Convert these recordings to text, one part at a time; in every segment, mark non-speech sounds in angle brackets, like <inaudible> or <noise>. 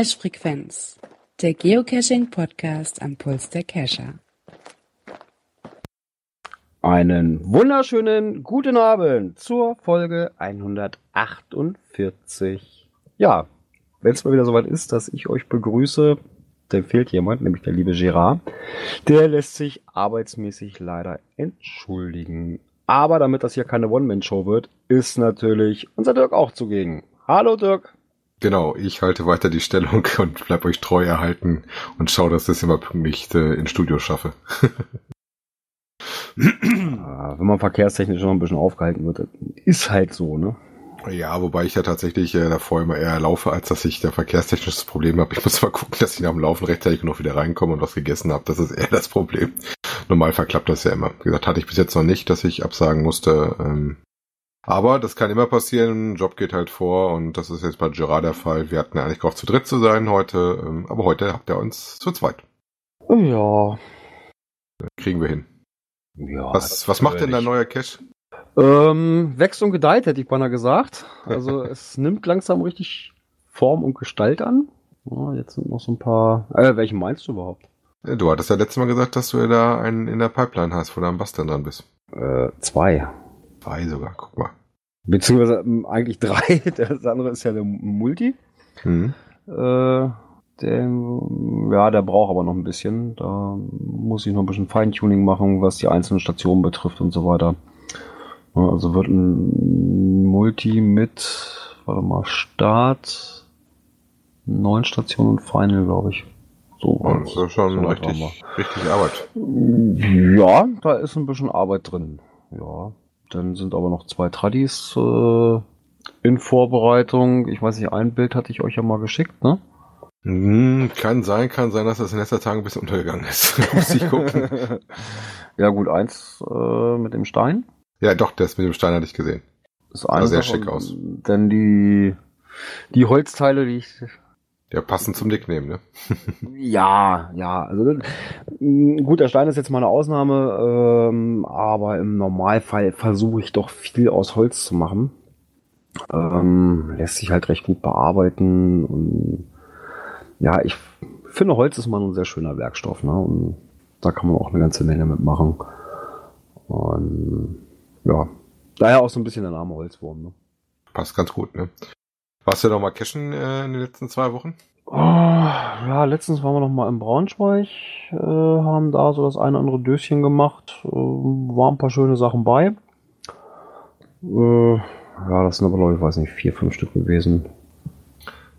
Cache Frequenz, der Geocaching Podcast am Puls der Cacher. Einen wunderschönen guten Abend zur Folge 148. Ja, wenn es mal wieder soweit ist, dass ich euch begrüße, dann fehlt jemand, nämlich der liebe Gerard. Der lässt sich arbeitsmäßig leider entschuldigen. Aber damit das hier keine One-Man-Show wird, ist natürlich unser Dirk auch zugegen. Hallo Dirk. Genau, ich halte weiter die Stellung <laughs> und bleib euch treu erhalten und schaue, dass ich das immer pünktlich äh, ins Studio schaffe. <laughs> Ah, wenn man verkehrstechnisch noch ein bisschen aufgehalten wird, ist halt so, ne? Ja, wobei ich ja tatsächlich äh, davor immer eher laufe, als dass ich da verkehrstechnisches Problem habe. Ich muss mal <laughs> gucken, dass ich nach dem Laufen rechtzeitig noch wieder reinkomme und was gegessen habe. Das ist eher das Problem. Normal verklappt das ja immer. Wie gesagt, hatte ich bis jetzt noch nicht, dass ich absagen musste. Ähm, aber das kann immer passieren. Job geht halt vor und das ist jetzt bei Gerard der Fall. Wir hatten ja eigentlich gehofft, zu dritt zu sein heute, ähm, aber heute habt ihr uns zu zweit. Ja. Kriegen wir hin. Ja. Was, was macht denn dein neuer Cache? Ähm, wächst und gedeiht, hätte ich beinahe gesagt. Also <laughs> es nimmt langsam richtig Form und Gestalt an. Ja, jetzt sind noch so ein paar. Äh, welchen meinst du überhaupt? Ja, Du hattest ja letztes Mal gesagt, dass du ja da einen in der Pipeline hast, wo du am Basteln dran bist. Äh, zwei. Drei sogar, guck mal. Beziehungsweise ähm, eigentlich drei. <laughs> Das andere ist ja der Multi. Mhm. Äh, der, ja, der braucht aber noch ein bisschen. Da muss ich noch ein bisschen Feintuning machen, was die einzelnen Stationen betrifft und so weiter. Also wird ein Multi mit, warte mal, Start, neun Stationen und Final, glaube ich. So, Oh, das ist schon so richtig, richtig Arbeit. Ja, da ist ein bisschen Arbeit drin. Ja, dann sind aber noch zwei Tradis äh, in Vorbereitung. Ich weiß nicht, ein Bild hatte ich euch ja mal geschickt, ne? Hm, kann sein, kann sein, dass das in letzter Tage ein bisschen untergegangen ist. <laughs> Muss ich gucken. <laughs> ja gut, eins äh, mit dem Stein. Ja, doch, das mit dem Stein hatte ich gesehen. Ist eine sehr Sache. schick aus. Denn die, die Holzteile, die ich Ja, passend zum Nickname, ne? <laughs> Ja, ja. Also mh, gut, der Stein ist jetzt mal eine Ausnahme, ähm, aber im Normalfall versuche ich doch viel aus Holz zu machen. Ähm, lässt sich halt recht gut bearbeiten und ja, ich finde Holz ist mal ein sehr schöner Werkstoff, ne? Und da kann man auch eine ganze Menge mitmachen. Und ja, daher auch so ein bisschen der Name Holzwurm, ne? Passt ganz gut, ne? Warst du noch mal cashen äh, in den letzten zwei Wochen? Oh, ja, letztens waren wir noch mal in Braunschweig, äh, haben da so das eine oder andere Döschen gemacht, äh, waren ein paar schöne Sachen bei. Äh, ja, das sind aber, glaube ich, weiß nicht, vier, fünf Stück gewesen.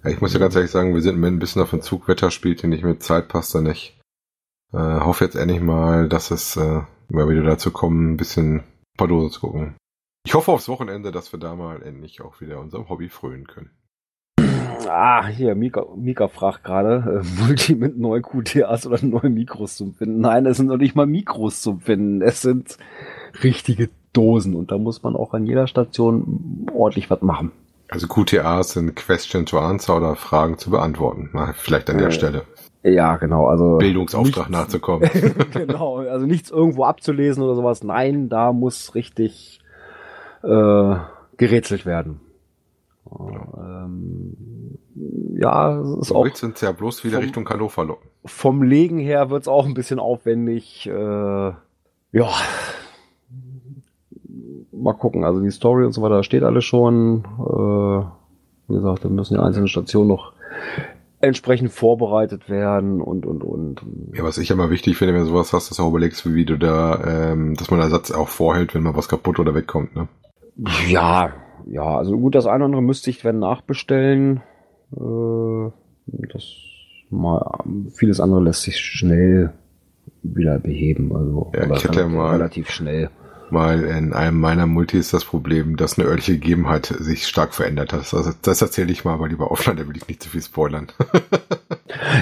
Ja, ich muss ja ganz ehrlich sagen, wir sind ein bisschen auf den Zug. Wetter spielt hier nicht mit, Zeit passt da nicht. Äh, hoffe jetzt endlich mal, dass es äh, mal wieder dazu kommen, ein bisschen ein paar Dosen zu gucken. Ich hoffe aufs Wochenende, dass wir da mal endlich auch wieder unserem Hobby frönen können. Ah, hier, Mika, Mika fragt gerade, äh, <laughs> Multi mit neuen QTAs oder neuen Mikros zum Finden. Nein, es sind noch nicht mal Mikros zum Finden. Es sind richtige Dosen und da muss man auch an jeder Station ordentlich was machen. Also QTAs sind Question to Answer oder Fragen zu beantworten. Mal vielleicht an der Äh, Stelle. Ja, genau, also. Bildungsauftrag nichts- nachzukommen. <laughs> genau, also nichts irgendwo abzulesen oder sowas. Nein, da muss richtig äh, gerätselt werden. Ähm, ja, es ist So auch uns ja bloß wieder vom- Richtung Hannover locken. vom Legen her wird's auch ein bisschen aufwendig. Äh, ja, mal gucken. Also die Story und so weiter steht alles schon. Äh, wie gesagt, da müssen die einzelnen Stationen noch entsprechend vorbereitet werden und und und. Ja, was ich immer wichtig finde, wenn du sowas hast, dass du auch überlegst, wie du da, ähm, dass man den Ersatz auch vorhält, wenn mal was kaputt oder wegkommt, ne? Ja, ja, also gut, das eine oder andere müsste ich wenn nachbestellen. Äh, das mal, vieles andere lässt sich schnell wieder beheben. Also Ja, ich relativ- mal- relativ schnell. Weil in einem meiner Multis das Problem, dass eine örtliche Gegebenheit sich stark verändert hat. Also das erzähle ich mal, aber lieber offline, da will ich nicht zu viel spoilern. <laughs>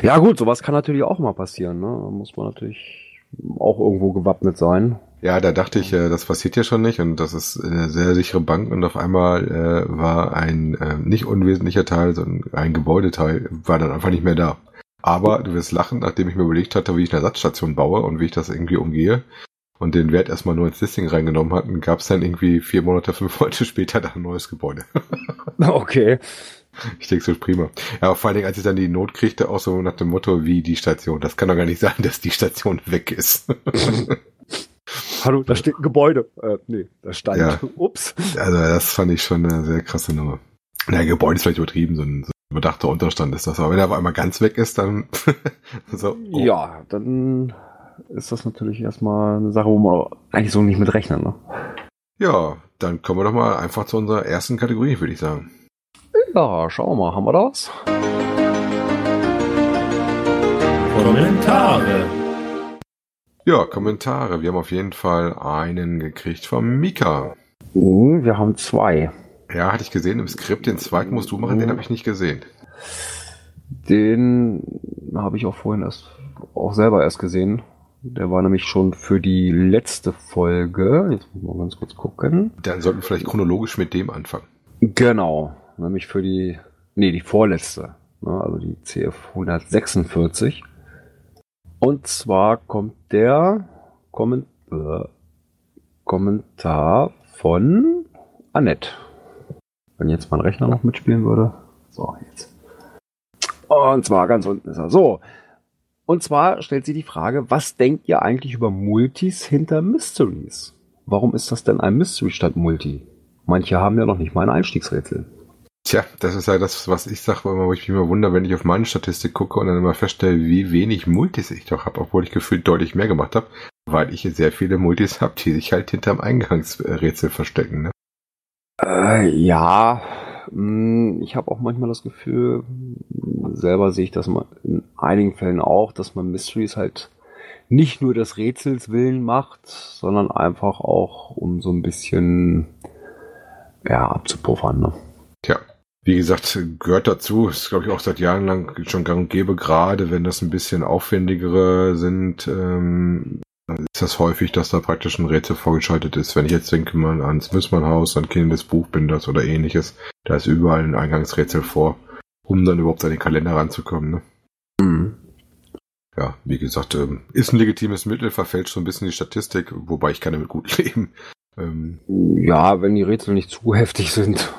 Ja gut, sowas kann natürlich auch mal passieren. Ne? Da muss man natürlich auch irgendwo gewappnet sein. Ja, da dachte ich, äh, das passiert ja schon nicht und das ist eine sehr sichere Bank und auf einmal äh, war ein äh, nicht unwesentlicher Teil, sondern ein Gebäudeteil, war dann einfach nicht mehr da. Aber du wirst lachen, nachdem ich mir überlegt hatte, wie ich eine Ersatzstation baue und wie ich das irgendwie umgehe und den Wert erstmal nur ins Listing reingenommen hatten, gab es dann irgendwie vier Monate, <laughs> fünf Monate später da ein neues Gebäude. <laughs> Okay. Ich denke so prima. Ja, aber vor allen Dingen, als ich dann die Not kriegte, auch so nach dem Motto, wie die Station. Das kann doch gar nicht sein, dass die Station weg ist. <laughs> Hallo, da steht ein Gebäude. Äh, nee, da stand. Ja. <laughs> Ups. Also das fand ich schon eine sehr krasse Nummer. Na, Gebäude ist vielleicht übertrieben, so ein, so ein überdachter Unterstand ist das. Aber wenn er auf einmal ganz weg ist, dann <laughs> so. oh. Ja, dann ist das natürlich erstmal eine Sache, wo man eigentlich so nicht mit rechnen. Ne? Ja, dann kommen wir doch mal einfach zu unserer ersten Kategorie, würde ich sagen. Ja, schauen wir mal, haben wir da was? Kommentare. Ja, Kommentare. Wir haben auf jeden Fall einen gekriegt von Mika. Uh, wir haben zwei. Ja, hatte ich gesehen im Skript. Den zweiten musst du machen, den habe ich nicht gesehen. Den habe ich auch vorhin erst auch selber erst gesehen. Der war nämlich schon für die letzte Folge. Jetzt muss mal ganz kurz gucken. Dann sollten wir vielleicht chronologisch mit dem anfangen. Genau, nämlich für die, nee, die vorletzte, ne, also die CF 146. Und zwar kommt der Komment äh, Kommentar von Annette. Wenn jetzt mein Rechner noch mitspielen würde. So, jetzt. Und zwar ganz unten ist er. So. Und zwar stellt sie die Frage, was denkt ihr eigentlich über Multis hinter Mysteries? Warum ist das denn ein Mystery statt Multi? Manche haben ja noch nicht mal ein Einstiegsrätsel. Tja, das ist ja das, was ich sage, wo ich mich immer wundere, wenn ich auf meine Statistik gucke und dann immer feststelle, wie wenig Multis ich doch habe, obwohl ich gefühlt deutlich mehr gemacht habe, weil ich sehr viele Multis habe, die sich halt hinterm Eingangsrätsel verstecken. Ne? Äh, ja, mh, ich habe auch manchmal das Gefühl, selber sehe ich das in einigen Fällen auch, dass man Mysteries halt nicht nur des Rätsels willen macht, sondern einfach auch um so ein bisschen ja, abzupuffern. Ne? Wie gesagt, gehört dazu, ist glaube ich auch seit Jahren lang schon gang und gäbe, gerade wenn das ein bisschen aufwendigere sind, ähm, dann ist das häufig, dass da praktisch ein Rätsel vorgeschaltet ist. Wenn ich jetzt denke mal ans Wissmannhaus, an Kind des Buchbinders oder ähnliches, da ist überall ein Eingangsrätsel vor, um dann überhaupt an den Kalender ranzukommen. Ne? Mhm. Ja, wie gesagt, ähm, ist ein legitimes Mittel, verfälscht so ein bisschen die Statistik, wobei ich kann damit gut <laughs> leben. Ähm, Ja, wenn die Rätsel nicht zu heftig sind.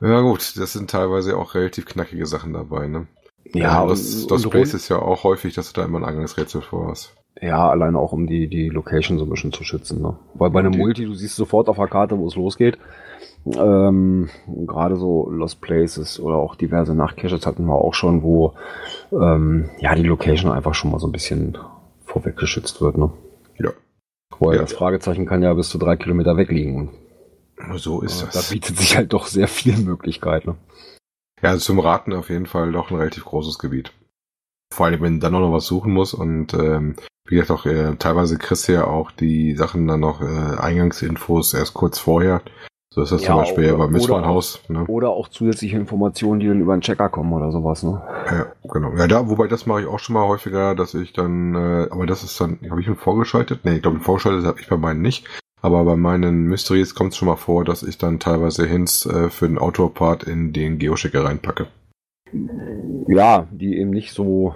Ja gut, das sind teilweise auch relativ knackige Sachen dabei. Ne? Ja, das, und- das Place rund- ist ja auch häufig, dass du da immer ein Eingangsrätsel vor hast. Ja, alleine auch um die, die Location so ein bisschen zu schützen. Ne? Weil bei einem Die- Multi, du siehst sofort auf der Karte, wo es losgeht. Ähm, Gerade so Lost Places oder auch diverse Nachtcaches hatten wir auch schon, wo ähm, ja die Location einfach schon mal so ein bisschen vorweg geschützt wird. Ne? Ja. Weil Ja. das Fragezeichen kann ja bis zu drei Kilometer weg liegen. Und So ist das. da bietet sich halt doch sehr viel Möglichkeit. Ne? Ja, also zum Raten auf jeden Fall doch ein relativ großes Gebiet. Vor allem, wenn du dann auch noch was suchen muss und ähm, wie gesagt auch äh, teilweise kriegst du ja auch die Sachen dann noch äh, Eingangsinfos erst kurz vorher. So ist das Ja, zum Beispiel oder- beim oder Missbahnhaus. Ne? Oder auch zusätzliche Informationen, die dann über einen Checker kommen oder sowas. Ne? Ja, genau. Ja, da, wobei das mache ich auch schon mal häufiger, dass ich dann, äh, aber das ist dann, habe ich ihn vorgeschaltet? Nee, ich glaube, vorgeschaltet habe ich bei meinen nicht. Aber bei meinen Mysteries kommt es schon mal vor, dass ich dann teilweise Hints äh, für den Outdoor-Part in den Geochecker reinpacke. Ja, die eben nicht so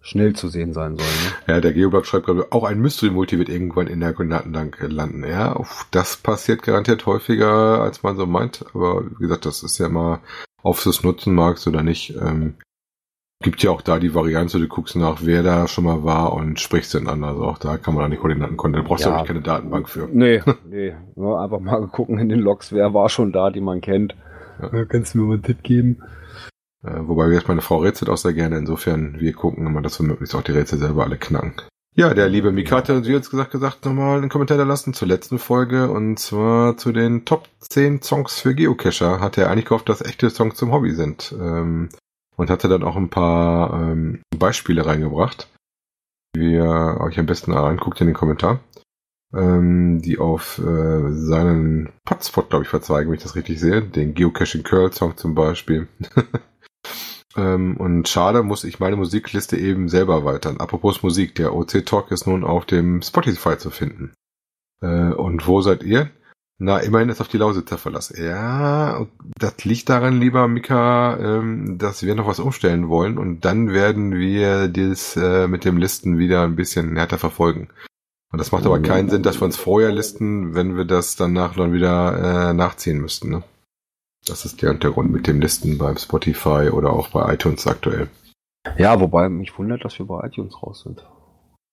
schnell zu sehen sein sollen. Ne? Ja, der Geoblog schreibt gerade, auch ein Mystery-Multi wird irgendwann in der Datenbank landen. Ja, uff, das passiert garantiert häufiger, als man so meint. Aber wie gesagt, das ist ja immer, auf das nutzen magst oder nicht. Ähm, gibt ja auch da die Variante, du guckst nach, wer da schon mal war und sprichst den an. Also auch da kann man dann die Koordinaten konten. Da brauchst du Ja. ja auch keine Datenbank für. Nee, nee. Nur einfach mal gucken in den Logs, wer war schon da, die man kennt. Ja. Ja. Kannst du mir mal einen Tipp geben? Äh, wobei wie gesagt, meine Frau rätselt auch sehr gerne. Insofern, wir gucken immer, dass wir möglichst auch die Rätsel selber alle knacken. Ja, der liebe Mika hat uns jetzt gesagt, gesagt, nochmal einen Kommentar da lassen zur letzten Folge und zwar zu den Top 10 Songs für Geocacher. Hat er eigentlich gehofft, dass echte Songs zum Hobby sind. Ähm, und hatte dann auch ein paar ähm, Beispiele reingebracht, die ihr euch am besten anguckt in den Kommentar, ähm, die auf äh, seinen Potspot, glaube ich, verzweigen, wenn ich das richtig sehe. Den Geocaching Curl Song zum Beispiel. <laughs> Ähm, und schade, muss ich meine Musikliste eben selber erweitern. Apropos Musik, der OC Talk ist nun auf dem Spotify zu finden. Äh, und wo seid ihr? Na, immerhin ist auf die Lausitzer Verlass. Ja, das liegt daran, lieber Mika, ähm, dass wir noch was umstellen wollen und dann werden wir das äh, mit dem Listen wieder ein bisschen härter verfolgen. Und das macht aber keinen Sinn, dass wir uns vorher listen, wenn wir das danach dann wieder äh, nachziehen müssten. Ne? Das ist der Hintergrund mit dem Listen beim Spotify oder auch bei iTunes aktuell. Ja, wobei mich wundert, dass wir bei iTunes raus sind.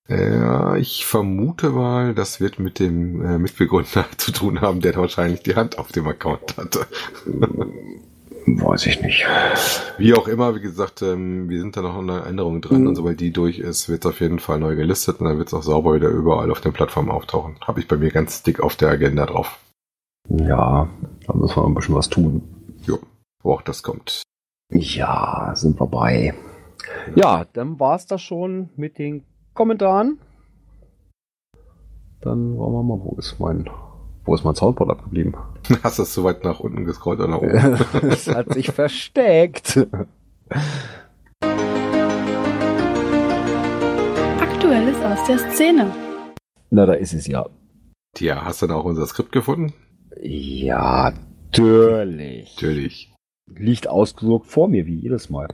Ja, ich vermute mal, das wird mit dem äh, Mitbegründer <laughs> zu tun haben, der wahrscheinlich die Hand auf dem Account hatte. Weiß ich nicht. Wie auch immer, wie gesagt, ähm, wir sind da noch in der Änderung dran Mhm. und sobald die durch ist, wird es auf jeden Fall neu gelistet und dann wird es auch sauber wieder überall auf den Plattformen auftauchen. Habe ich bei mir ganz dick auf der Agenda drauf, Ja, da müssen wir ein bisschen was tun. wo auch das kommt. Ja, sind wir bei. Ja, dann war's das schon mit den Kommentaren. Dann wollen wir mal, wo ist mein, wo ist mein Soundboard abgeblieben? <laughs> Hast du es so weit nach unten gescrollt oder nach oben? <laughs> es hat sich versteckt. Aktuelles aus der Szene. Na, da ist es ja. Tja, hast du dann auch unser Skript gefunden? Ja, natürlich. Natürlich. Liegt ausgedruckt vor mir, wie jedes Mal.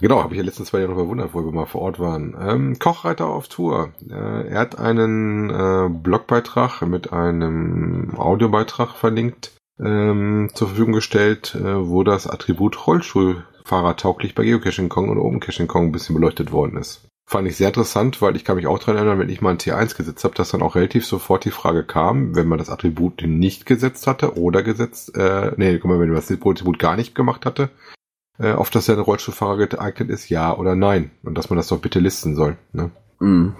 Genau, habe ich ja letztens zwei Jahre noch bewundert, wo wir mal vor Ort waren. Ähm, Kochreiter auf Tour. Äh, er hat einen äh, Blogbeitrag mit einem Audiobeitrag verlinkt ähm, zur Verfügung gestellt, äh, wo das Attribut Rollstuhlfahrer tauglich bei Geocaching Kong und Open Caching Kong ein bisschen beleuchtet worden ist. Fand ich sehr interessant, weil ich kann mich auch daran erinnern, wenn ich mal ein T1 gesetzt habe, dass dann auch relativ sofort die Frage kam, wenn man das Attribut nicht gesetzt hatte oder gesetzt, äh, nee, guck mal, wenn man das Attribut gar nicht gemacht hatte, äh, auf das der Rollstuhlfahrer geeignet ist, ja oder nein. Und dass man das doch bitte listen soll. Ne? Mhm.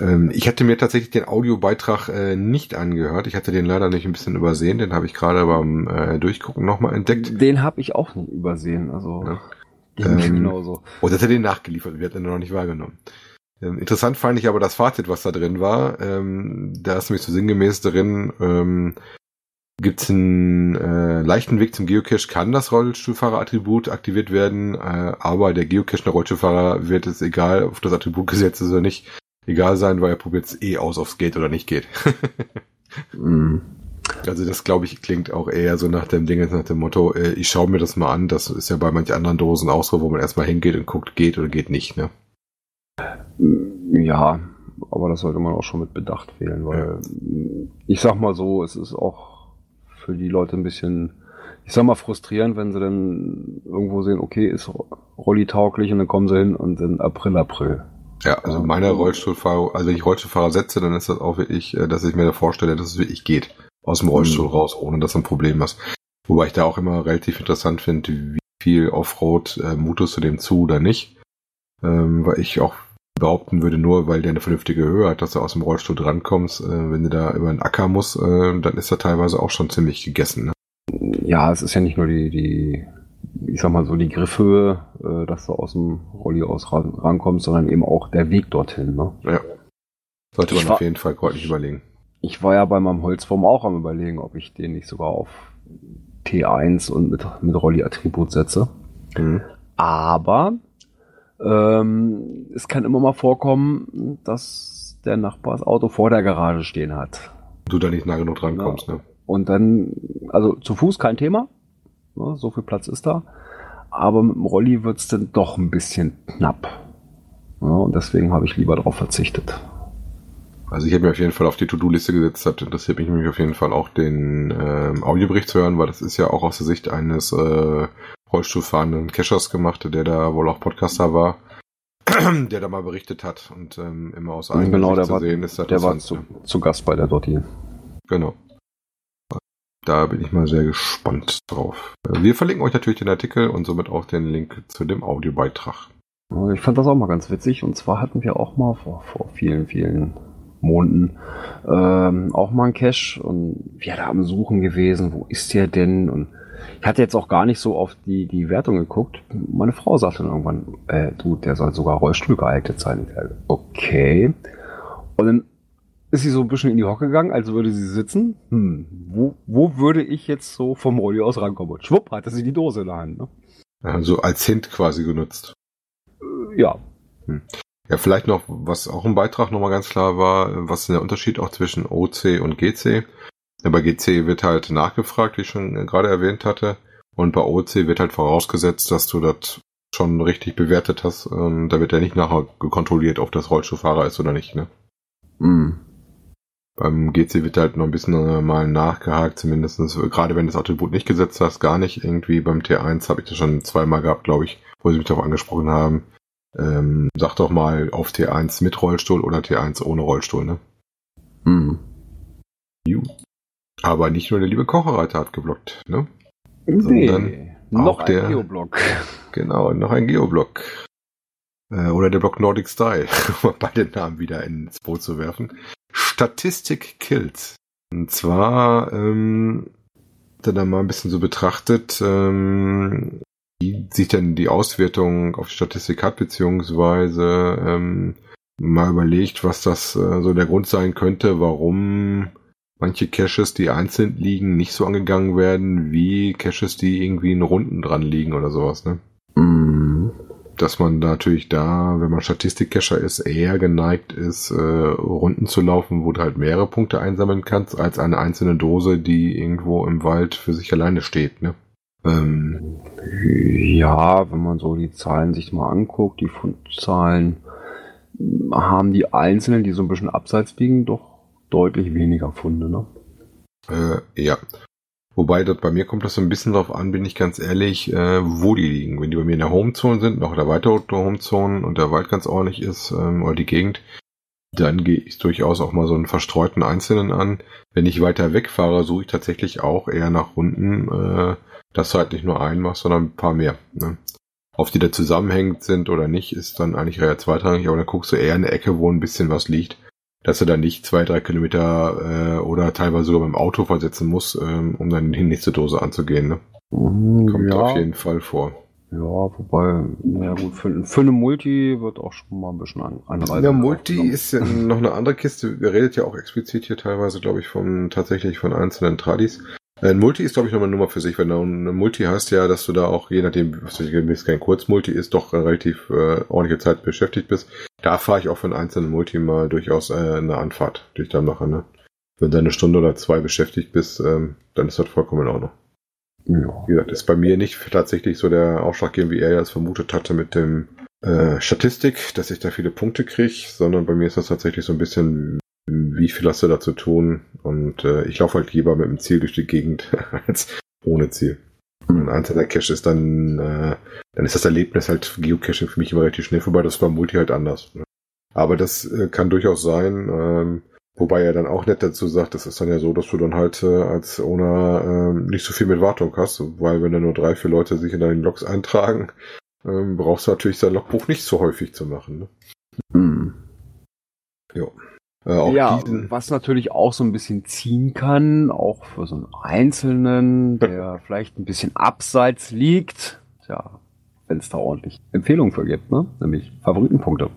Ähm, ich hatte mir tatsächlich den Audiobeitrag äh, nicht angehört. Ich hatte den leider nicht ein bisschen übersehen. Den habe ich gerade beim äh, Durchgucken nochmal entdeckt. Den habe ich auch nicht übersehen. Also Ja. Ähm, genauso. Oder hat er den nachgeliefert? Wir hatten ihn noch nicht wahrgenommen. Ähm, interessant fand ich aber das Fazit, was da drin war. Ähm, da ist nämlich so sinngemäß drin, ähm, gibt es einen äh, leichten Weg zum Geocache, kann das Rollstuhlfahrer-Attribut aktiviert werden, äh, aber der Geocache der Rollstuhlfahrer wird es egal, ob das Attribut gesetzt ist oder nicht, egal sein, weil er probiert es eh aus, ob es geht oder nicht geht. <laughs> Mhm. Also das glaube ich klingt auch eher so nach dem Ding, nach dem Motto, äh, ich schaue mir das mal an. Das ist ja bei manchen anderen Dosen auch so, wo man erstmal hingeht und guckt, geht oder geht nicht. Ne? Ja, aber das sollte man auch schon mit Bedacht wählen, weil ich sag mal so, es ist auch für die Leute ein bisschen, ich sag mal, frustrierend, wenn sie dann irgendwo sehen, okay, ist Rolli tauglich und dann kommen sie hin und dann April, April. Ja, also meine Rollstuhlfahrer, also wenn ich Rollstuhlfahrer setze, dann ist das auch wirklich, äh, dass ich mir da vorstelle, dass es wirklich geht. Aus dem Rollstuhl Mhm. raus, ohne dass du ein Problem hast. Wobei ich da auch immer relativ interessant finde, wie viel Offroad äh, mutest du dem zu oder nicht. Ähm, weil ich auch behaupten würde, nur weil der eine vernünftige Höhe hat, dass du aus dem Rollstuhl drankommst, äh, wenn du da über einen Acker musst, äh, dann ist er teilweise auch schon ziemlich gegessen. Ne? Ja, es ist ja nicht nur die, die, ich sag mal so, die Griffhöhe, äh, dass du aus dem Rolli aus ran, rankommst, sondern eben auch der Weg dorthin. Ne? Sollte Ich man war- auf jeden Fall gründlich überlegen. Ich war ja bei meinem Holzwurm auch am überlegen, ob ich den nicht sogar auf T1 und mit, mit Rolli-Attribut setze. Mhm. Aber ähm, es kann immer mal vorkommen, dass der Nachbar das Auto vor der Garage stehen hat. Du da nicht nah genug drankommst. Ne? Und dann, also zu Fuß kein Thema, ne, so viel Platz ist da. Aber mit dem Rolli wird's dann doch ein bisschen knapp. Ja, und deswegen habe ich lieber darauf verzichtet. Also ich habe mir auf jeden Fall auf die To-Do-Liste gesetzt, hat interessiert mich auf jeden Fall auch den ähm, Audiobericht zu hören, weil das ist ja auch aus der Sicht eines äh, Rollstuhlfahrenden Cachers gemacht, der da wohl auch Podcaster war, <clears throat> der da mal berichtet hat und ähm, immer aus eigener genau, Sicht zu war, sehen ist. der war zu, zu Gast bei der Dotti. Genau. Da bin ich mal sehr gespannt drauf. Wir verlinken euch natürlich den Artikel und somit auch den Link zu dem Audiobeitrag. Ich fand das auch mal ganz witzig. Und zwar hatten wir auch mal vor, vor vielen, vielen Monaten ähm, auch mal einen Cache und wir da am Suchen gewesen, wo ist der denn? Und ich hatte jetzt auch gar nicht so auf die, die Wertung geguckt. Meine Frau sagte dann irgendwann, äh, du, der soll sogar Rollstuhl geeignet sein. Sage, Okay. Und dann ist sie so ein bisschen in die Hocke gegangen, als würde sie sitzen. Hm, wo, wo würde ich jetzt so vom Rolli aus rankommen? Und schwupp, hatte sie die Dose in der Hand. Ne? Also als Hint quasi genutzt. Äh, Ja, Ja, vielleicht noch, was auch im Beitrag nochmal ganz klar war, was ist der Unterschied auch zwischen OC und GC? Bei GC wird halt nachgefragt, wie ich schon äh, gerade erwähnt hatte. Und bei OC wird halt vorausgesetzt, dass du das schon richtig bewertet hast. Und da wird ja nicht nachher gekontrolliert, ob das Rollstuhlfahrer ist oder nicht. Ne? Mm. Beim GC wird halt noch ein bisschen äh, mal nachgehakt, zumindest gerade wenn das Attribut nicht gesetzt hast, gar nicht. Irgendwie beim T1 habe ich das schon zweimal gehabt, glaube ich, wo sie mich darauf angesprochen haben. Ähm, sag doch mal auf T1 mit Rollstuhl oder T1 ohne Rollstuhl, ne? Mhm. Aber nicht nur der liebe Kocherreiter hat geblockt, ne? Nee, noch der- ein Geoblock. <laughs> Genau, noch ein Geoblock. Äh, oder der Block Nordic Style, <laughs> um beide Namen wieder ins Boot zu werfen. Statistik Kills. Und zwar, ähm, dann mal ein bisschen so betrachtet, ähm, wie sich denn die Auswertung auf die Statistik hat, beziehungsweise ähm, mal überlegt, was das äh, so der Grund sein könnte, warum manche Caches, die einzeln liegen, nicht so angegangen werden, wie Caches, die irgendwie in Runden dran liegen oder sowas, ne? Mhm. dass man natürlich da, wenn man Statistikcacher ist, eher geneigt ist, äh, Runden zu laufen, wo du halt mehrere Punkte einsammeln kannst, als eine einzelne Dose, die irgendwo im Wald für sich alleine steht. Ne? Ähm, Ja, wenn man so die Zahlen sich mal anguckt, die Fundzahlen, haben die einzelnen, die so ein bisschen abseits liegen, doch deutlich weniger Funde, ne? äh, ja. Wobei das bei mir kommt das so ein bisschen drauf an, bin ich ganz ehrlich, äh, wo die liegen. Wenn die bei mir in der Homezone sind, noch in der weiteren Homezone und der Wald ganz ordentlich ist, ähm, oder die Gegend, dann gehe ich durchaus auch mal so einen verstreuten Einzelnen an. Wenn ich weiter wegfahre, suche ich tatsächlich auch eher nach Runden, äh, dass du halt nicht nur einen machst, sondern ein paar mehr. Ne? Auf die da zusammenhängend sind oder nicht, ist dann eigentlich eher zweitrangig, aber dann guckst du eher in eine Ecke, wo ein bisschen was liegt, dass du dann nicht zwei, drei Kilometer äh, oder teilweise sogar mit dem Auto versetzen musst, ähm, um dann die nächste Dose anzugehen. Ne? Mhm, Kommt ja, auf jeden Fall vor. ja, wobei, na gut, für, für eine Multi wird auch schon mal ein bisschen an, Anreise. Ja, Multi ist ja noch eine andere Kiste. Wir redet ja auch explizit hier teilweise, glaube ich, von tatsächlich von einzelnen Tradis. Äh, Ein Multi ist, glaube ich, noch eine Nummer für sich. Wenn du eine Multi heißt ja, dass du da auch, je nachdem, was es kein Kurzmulti ist, doch relativ äh, ordentliche Zeit beschäftigt bist. Da fahre ich auch für einen einzelnen Multi mal durchaus äh, eine Anfahrt, die ich da mache. Ne? Wenn du eine Stunde oder zwei beschäftigt bist, ähm, dann ist das vollkommen in Ordnung. Ja. Wie gesagt, ist bei mir nicht tatsächlich so der Ausschlaggebend, wie er ja es vermutet hatte mit dem äh, Statistik, dass ich da viele Punkte kriege, sondern bei mir ist das tatsächlich so ein bisschen, wie viel hast du da zu tun? Und äh, ich laufe halt lieber mit dem Ziel durch die Gegend <laughs> als ohne Ziel. Ein einzelner Cache ist dann, äh, dann ist das Erlebnis halt Geocaching für mich immer relativ schnell vorbei. Das ist beim Multi halt anders. Ne? Aber das äh, kann durchaus sein, ähm, wobei er dann auch nett dazu sagt, das ist dann ja so, dass du dann halt äh, als Owner ähm, nicht so viel mit Wartung hast, weil wenn da nur drei, vier Leute sich in deinen Logs eintragen, ähm, brauchst du natürlich sein Logbuch nicht so häufig zu machen. Ne? Mhm. Äh, ja, diesen, was natürlich auch so ein bisschen ziehen kann, auch für so einen Einzelnen, der vielleicht ein bisschen abseits liegt, ja, wenn es da ordentlich Empfehlungen für gibt, ne? Nämlich Favoritenpunkte.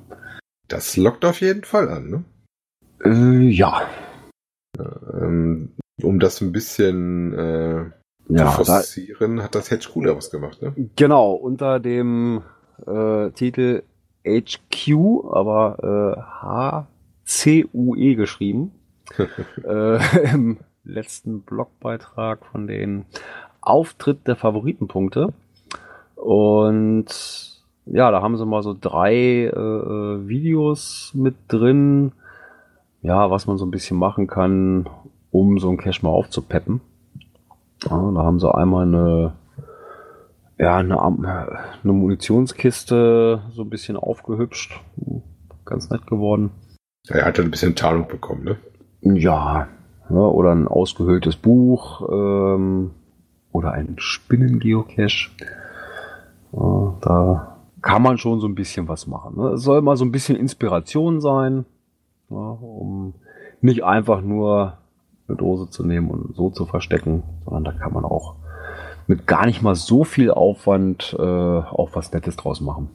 das lockt auf jeden Fall an. Ne? Äh, ja. Ähm, um das ein bisschen äh, Ja, zu da, forcieren, hat das Hedge cooler was gemacht. Ne? genau, unter dem äh, Titel HQ, aber äh, HCUE geschrieben. <laughs> äh, Im letzten Blogbeitrag von den Auftritt der Favoritenpunkte. Und ja, da haben sie mal so drei äh, Videos mit drin, ja, was man so ein bisschen machen kann, um so ein Cache mal aufzupeppen. Ja, da haben sie einmal eine, ja, eine, eine Munitionskiste so ein bisschen aufgehübscht. Ganz nett geworden. Er hat ein bisschen Tarnung bekommen. Ne? Ja, ja oder ein ausgehöhltes Buch ähm, oder ein Spinnengeocache. Ja, da kann man schon so ein bisschen was machen. Ne? Es soll mal so ein bisschen Inspiration sein, ja, um nicht einfach nur eine Dose zu nehmen und so zu verstecken, sondern da kann man auch mit gar nicht mal so viel Aufwand äh, auch was Nettes draus machen.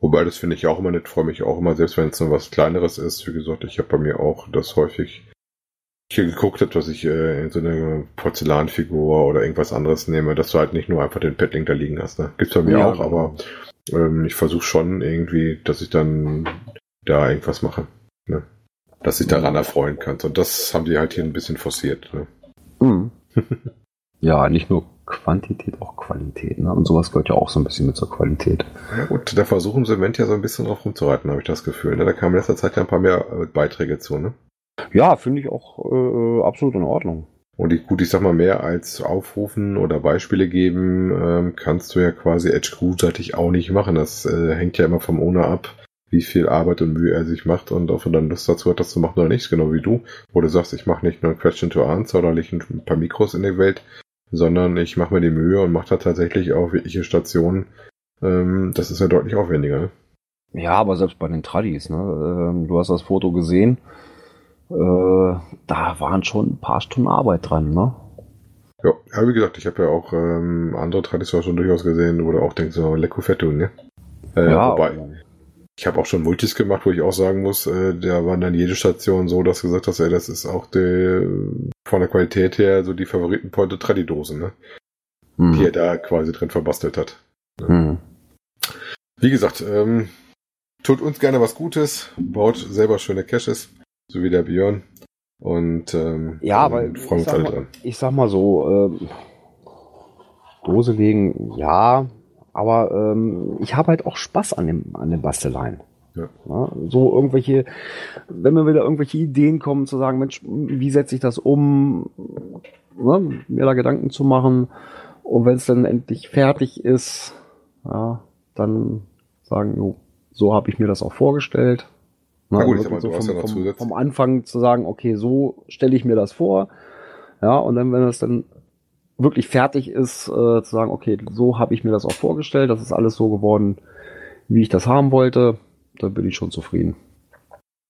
Wobei, das finde ich auch immer nett, freue mich auch immer, selbst wenn es nur was Kleineres ist. Wie gesagt, ich habe bei mir auch das häufig hier geguckt habe, dass ich äh, in so eine Porzellanfigur oder irgendwas anderes nehme, dass du halt nicht nur einfach den Petling da liegen hast. Ne? Gibt's bei mir Ja, auch, aber ähm, ich versuche schon irgendwie, dass ich dann da irgendwas mache. Ne? Dass ich daran erfreuen kann. Und das haben die halt hier ein bisschen forciert. Ne? Mhm. <laughs> ja, nicht nur Quantität, auch Qualität. Ne? Und sowas gehört ja auch so ein bisschen mit zur Qualität. Ja gut, da versuchen sie im Moment ja so ein bisschen drauf rumzureiten, habe ich das Gefühl. Ne? Da kamen in letzter Zeit ja ein paar mehr äh, Beiträge zu. Ne? Ja, finde ich auch äh, absolut in Ordnung. Und ich, gut, ich sag mal, mehr als aufrufen oder Beispiele geben, ähm, kannst du ja quasi Edge Crew-seitig auch nicht machen. Das äh, hängt ja immer vom Owner ab, wie viel Arbeit und Mühe er sich macht und ob er dann Lust dazu hat, das zu machen oder nicht. Genau wie du, wo du sagst, ich mache nicht nur ein Question to Answer oder lege ein paar Mikros in die Welt, sondern ich mache mir die Mühe und mache da tatsächlich auch wirkliche Stationen. Ähm, das ist ja deutlich aufwendiger. Ne? Ja, aber selbst bei den Tradis, ne? Ähm, du hast das Foto gesehen äh, da waren schon ein paar Stunden Arbeit dran, ne? Ja, ja wie gesagt, ich habe ja auch ähm, andere Traditionen schon durchaus gesehen, wo du auch denkst, so Lecco Fetto, ne? Äh, ja, wobei, ich habe auch schon Multis gemacht, wo ich auch sagen muss, äh, da waren dann jede Station so, dass du gesagt hast, ey, das ist auch die, von der Qualität her so die Favoriten Pointe Tradidose, ne? Hm. Die er da quasi drin verbastelt hat. Ne? Hm. Wie gesagt, ähm, tut uns gerne was Gutes, baut selber schöne Caches so wie der Björn. Und ähm, ja, aber freuen uns alle mal, dran. Ich sag mal so, ähm, Dose legen, ja, aber ähm, ich habe halt auch Spaß an dem, an den Basteleien. Ja. ja. so irgendwelche, wenn mir wieder irgendwelche Ideen kommen, zu sagen, Mensch, wie setze ich das um, ne, mir da Gedanken zu machen. Und wenn es dann endlich fertig ist, ja, dann sagen, jo, so habe ich mir das auch vorgestellt. Na, gut, ich sag mal, so du vom, ja noch vom, vom Anfang zu sagen, okay, so stelle ich mir das vor. Ja, und dann, wenn es dann wirklich fertig ist, äh, zu sagen, okay, so habe ich mir das auch vorgestellt, das ist alles so geworden, wie ich das haben wollte, dann bin ich schon zufrieden.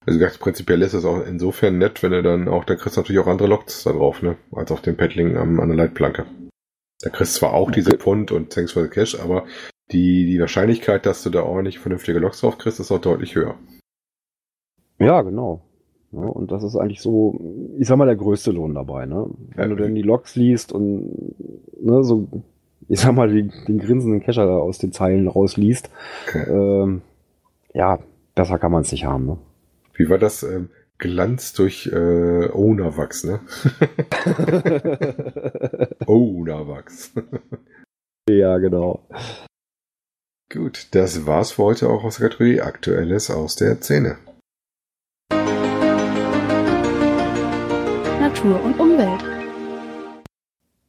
Also ganz prinzipiell ist es auch insofern nett, wenn er dann auch, da kriegst du natürlich auch andere Loks da drauf, ne, als auf dem Paddling am, an der Leitplanke. Da kriegst du zwar auch diese Pfund und Thanks for the Cash, aber die, die Wahrscheinlichkeit, dass du da ordentlich vernünftige Loks drauf kriegst, ist auch deutlich höher. Ja, genau. Ja, und das ist eigentlich so, ich sag mal, der größte Lohn dabei, ne? Wenn ja. du denn die Logs liest und ne, so, ich sag mal, die, den grinsenden Kescher aus den Zeilen rausliest, ähm, ja, besser kann man es nicht haben, ne? Wie war das? Ähm, Glanz durch äh, Ownerwachs, ne? <laughs> Ownerwachs. ja, genau. Gut, das war's für heute auch aus der Kategorie Aktuelles aus der Szene. Natur und Umwelt.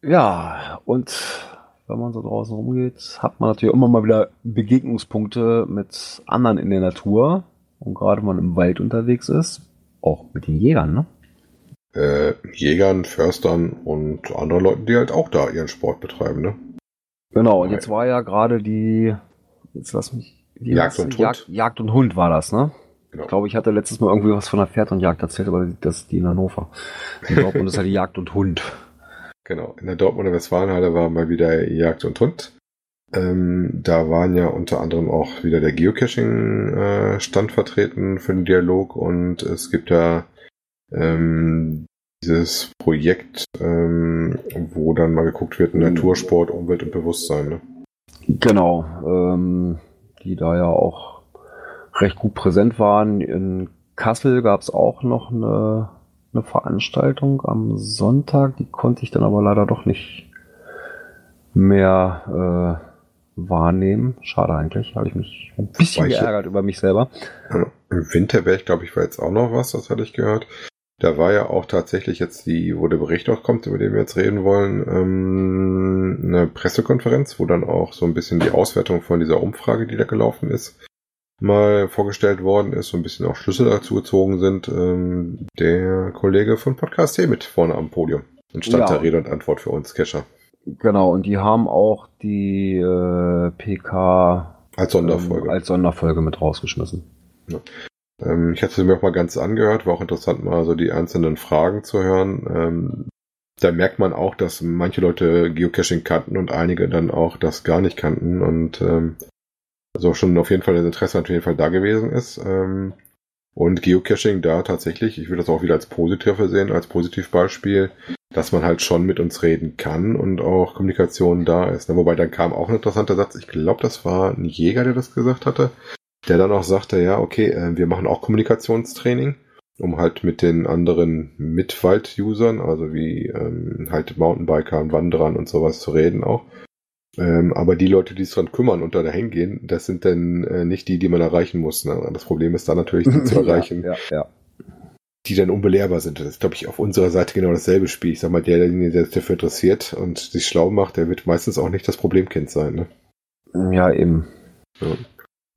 Ja, und wenn man so draußen rumgeht, hat man natürlich immer mal wieder Begegnungspunkte mit anderen in der Natur. Und gerade wenn man im Wald unterwegs ist, auch mit den Jägern, ne? Äh, Jägern, Förstern und anderen Leuten, die halt auch da ihren Sport betreiben, ne? Genau, und jetzt war ja gerade die, jetzt lass mich, Jagd und Hund. Jagd, Jagd und Hund war das, ne? Genau. Ich glaube, ich hatte letztes Mal irgendwie was von der Pferd und Jagd erzählt, aber das ist die in Hannover. In Dortmund ist halt die Jagd und Hund. Genau, in der Dortmunder Westfalenhalle war mal wieder Jagd und Hund. Ähm, da waren ja unter anderem auch wieder der Geocaching-Stand äh, vertreten für den Dialog und es gibt ja ähm, dieses Projekt, ähm, wo dann mal geguckt wird, Natursport, Umwelt und Bewusstsein. Ne? Genau, ähm, die da ja auch recht gut präsent waren. In Kassel gab es auch noch eine, eine Veranstaltung am Sonntag, die konnte ich dann aber leider doch nicht mehr äh, wahrnehmen. Schade eigentlich, habe ich mich ein bisschen geärgert über mich selber. Im Winterberg, glaube ich, war jetzt auch noch was, das hatte ich gehört. Da war ja auch tatsächlich jetzt die, wo der Bericht auch kommt, über den wir jetzt reden wollen, ähm, eine Pressekonferenz, wo dann auch so ein bisschen die Auswertung von dieser Umfrage, die da gelaufen ist, mal vorgestellt worden ist, so ein bisschen auch Schlüssel dazu gezogen sind, ähm, der Kollege von Podcast T mit vorne am Podium und stand ja. der Rede und Antwort für uns, Kescher. Genau, und die haben auch die äh, PK als Sonderfolge. Ähm, als Sonderfolge mit rausgeschmissen. Ja. Ähm, ich hatte sie mir auch mal ganz angehört, war auch interessant, mal so die einzelnen Fragen zu hören. Ähm, da merkt man auch, dass manche Leute Geocaching kannten und einige dann auch das gar nicht kannten. Und ähm, also schon auf jeden Fall das Interesse auf jeden Fall da gewesen ist. Ähm, und Geocaching da tatsächlich, ich würde das auch wieder als positiv sehen, als Positivbeispiel, dass man halt schon mit uns reden kann und auch Kommunikation da ist. Ne? Wobei dann kam auch ein interessanter Satz, ich glaube, das war ein Jäger, der das gesagt hatte, der dann auch sagte, ja, okay, äh, wir machen auch Kommunikationstraining, um halt mit den anderen Mitwald-Usern, also wie ähm, halt Mountainbikern, Wanderern und sowas zu reden auch. Ähm, aber die Leute, die sich dran kümmern und da dahin gehen, das sind dann äh, nicht die, die man erreichen muss. Ne? Das Problem ist da natürlich, die <laughs> zu erreichen. Ja, ja, die dann unbelehrbar sind. Das ist, glaube ich, auf unserer Seite genau dasselbe Spiel. Ich sag mal, der, der sich dafür interessiert und sich schlau macht, der wird meistens auch nicht das Problemkind sein. Ne? Ja, eben. Ja.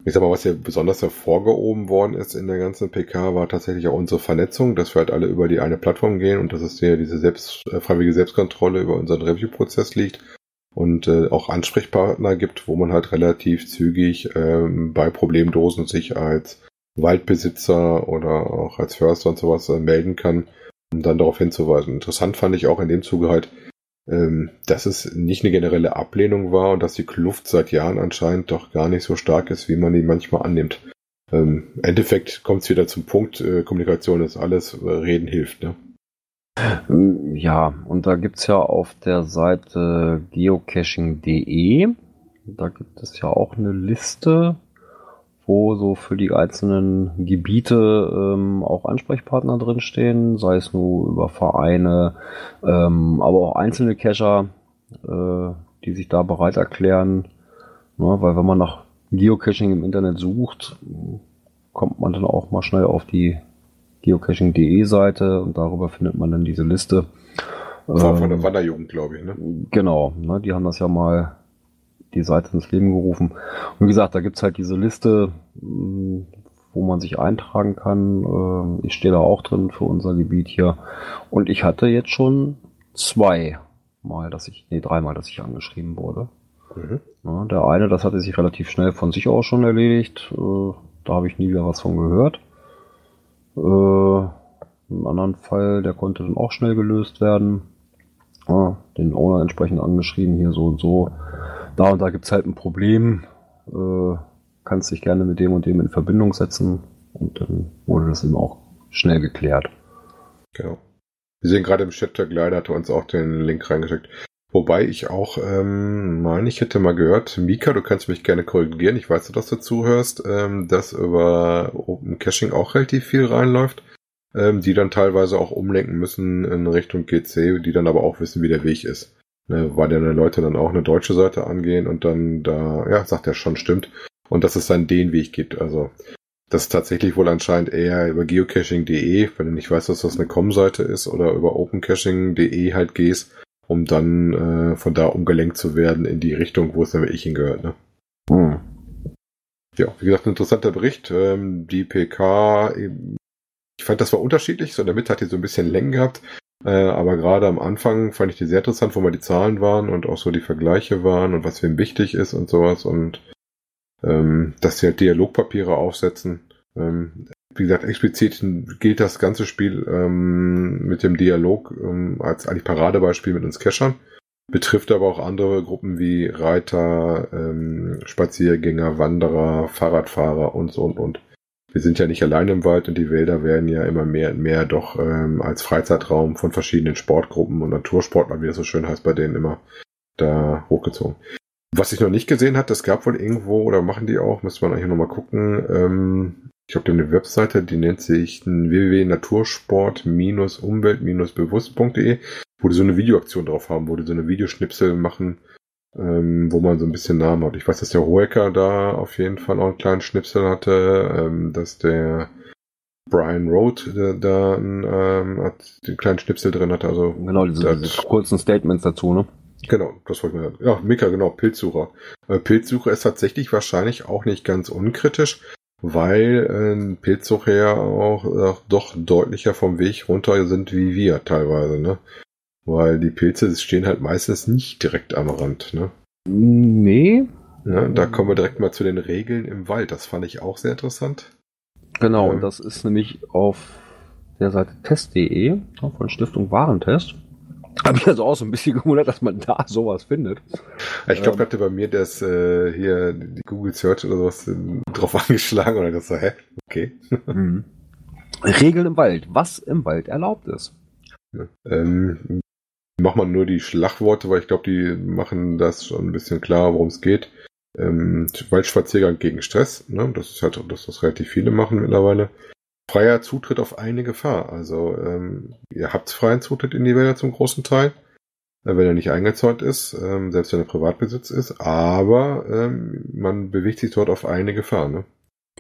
Ich sag mal, was ja besonders hervorgehoben worden ist in der ganzen PK, war tatsächlich auch unsere Vernetzung, dass wir halt alle über die eine Plattform gehen und dass es ja diese selbst, äh, freiwillige Selbstkontrolle über unseren Review-Prozess liegt und äh, auch Ansprechpartner gibt, wo man halt relativ zügig ähm, bei Problemdosen sich als Waldbesitzer oder auch als Förster und sowas äh, melden kann, um dann darauf hinzuweisen. Interessant fand ich auch in dem Zuge halt, ähm, dass es nicht eine generelle Ablehnung war und dass die Kluft seit Jahren anscheinend doch gar nicht so stark ist, wie man die manchmal annimmt. Ähm, Im Endeffekt kommt es wieder zum Punkt, äh, Kommunikation ist alles, äh, Reden hilft. Ne? Ja, und da gibt's ja auf der Seite geocaching.de, da gibt es ja auch eine Liste wo so für die einzelnen Gebiete ähm, auch Ansprechpartner drinstehen, sei es nur über Vereine, ähm, aber auch einzelne Cacher, äh, die sich da bereit erklären. Ne, weil wenn man nach Geocaching im Internet sucht, kommt man dann auch mal schnell auf die geocaching.de Seite und darüber findet man dann diese Liste. War von der ähm, Wanderjugend, glaube ich, ne? Genau, ne, die haben das ja mal die Seite ins Leben gerufen. Und wie gesagt, da gibt's halt diese Liste, mm, wo man sich eintragen kann. Ähm, ich stehe da auch drin für unser Gebiet hier. Und ich hatte jetzt schon zwei Mal, dass ich, nee, dreimal, dass ich angeschrieben wurde. Mhm. Ja, der eine, das hatte sich relativ schnell von sich aus schon erledigt. Äh, da habe ich nie wieder was von gehört. Äh, Im anderen Fall, der konnte dann auch schnell gelöst werden. Ja, den Owner entsprechend angeschrieben, hier so und so da und da gibt es halt ein Problem, äh, kannst dich gerne mit dem und dem in Verbindung setzen und dann wurde das eben auch schnell geklärt. Genau. Wir sehen gerade im Chat, der Gleiter hatte uns auch den Link reingeschickt. Wobei ich auch ähm, meine, ich hätte mal gehört, Mika, du kannst mich gerne korrigieren, ich weiß, dass du zuhörst, ähm, dass über Open Caching auch relativ viel reinläuft, ähm, die dann teilweise auch umlenken müssen in Richtung GC, die dann aber auch wissen, wie der Weg ist ne, weil deine Leute dann auch eine deutsche Seite angehen und dann da, ja, sagt er schon, stimmt. Und dass es dann den Weg gibt. Also das ist tatsächlich wohl anscheinend eher über geocaching.de, wenn du nicht weißt, dass das eine Com-Seite ist, oder über opencaching.de halt gehst, um dann äh, von da umgelenkt zu werden in die Richtung, wo es dann wirklich hingehört. Ne? Hm. Ja, wie gesagt, ein interessanter Bericht. Ähm, die PK, ich fand, das war unterschiedlich. So in der Mitte hat die so ein bisschen Längen gehabt. Äh, aber gerade am Anfang fand ich die sehr interessant, wo mal die Zahlen waren und auch so die Vergleiche waren und was wem wichtig ist und sowas und ähm, dass sie halt Dialogpapiere aufsetzen. Ähm, wie gesagt, explizit gilt das ganze Spiel ähm, mit dem Dialog ähm, als eigentlich Paradebeispiel mit uns Cachern. Betrifft aber auch andere Gruppen wie Reiter, ähm, Spaziergänger, Wanderer, Fahrradfahrer und so und und wir sind ja nicht allein im Wald und die Wälder werden ja immer mehr und mehr doch ähm, als Freizeitraum von verschiedenen Sportgruppen und Natursportlern, wie das so schön heißt, bei denen immer da hochgezogen. Was ich noch nicht gesehen hat, das gab wohl irgendwo, oder machen die auch, müsste man eigentlich nochmal gucken, ähm, ich habe eine Webseite, die nennt sich www.natursport-umwelt-bewusst.de, wo die so eine Videoaktion drauf haben, wo die so eine Videoschnipsel machen, ähm, wo man so ein bisschen Namen hat. Ich weiß, dass der Hoeker da auf jeden Fall auch einen kleinen Schnipsel hatte, ähm, dass der Brian Road da, da ähm, hat den kleinen Schnipsel drin hatte. Also genau, diese, diese kurzen Statements dazu, ne? Genau, das wollte ich mir. Ja, Mika, genau, Pilzsucher. Äh, Pilzsucher ist tatsächlich wahrscheinlich auch nicht ganz unkritisch, weil äh, Pilzsucher ja auch, auch doch deutlicher vom Weg runter sind wie wir teilweise, ne? Weil die Pilze stehen halt meistens nicht direkt am Rand, ne? Nee. Ja, da kommen wir direkt mal zu den Regeln im Wald. Das fand ich auch sehr interessant. Genau, ähm, und das ist nämlich auf der Seite test.de von Stiftung Warentest. Habe ich also auch so ein bisschen <laughs> gewundert, dass man da sowas findet. Ich glaube, ähm, hatte bei mir das äh, hier die Google Search oder sowas äh, drauf <laughs> angeschlagen oder das so, hä? Okay. Mhm. Regeln im Wald. Was im Wald erlaubt ist. Ja. Ähm, mach mal nur die Schlagworte, weil ich glaube, die machen das schon ein bisschen klar, worum es geht. Ähm, Waldspaziergang gegen Stress, ne? das ist halt das, was relativ viele machen mittlerweile. Freier Zutritt auf eine Gefahr. Also ähm, ihr habt freien Zutritt in die Wälder zum großen Teil, äh, wenn er nicht eingezäunt ist, ähm, selbst wenn er Privatbesitz ist, aber ähm, man bewegt sich dort auf eine Gefahr. Ne?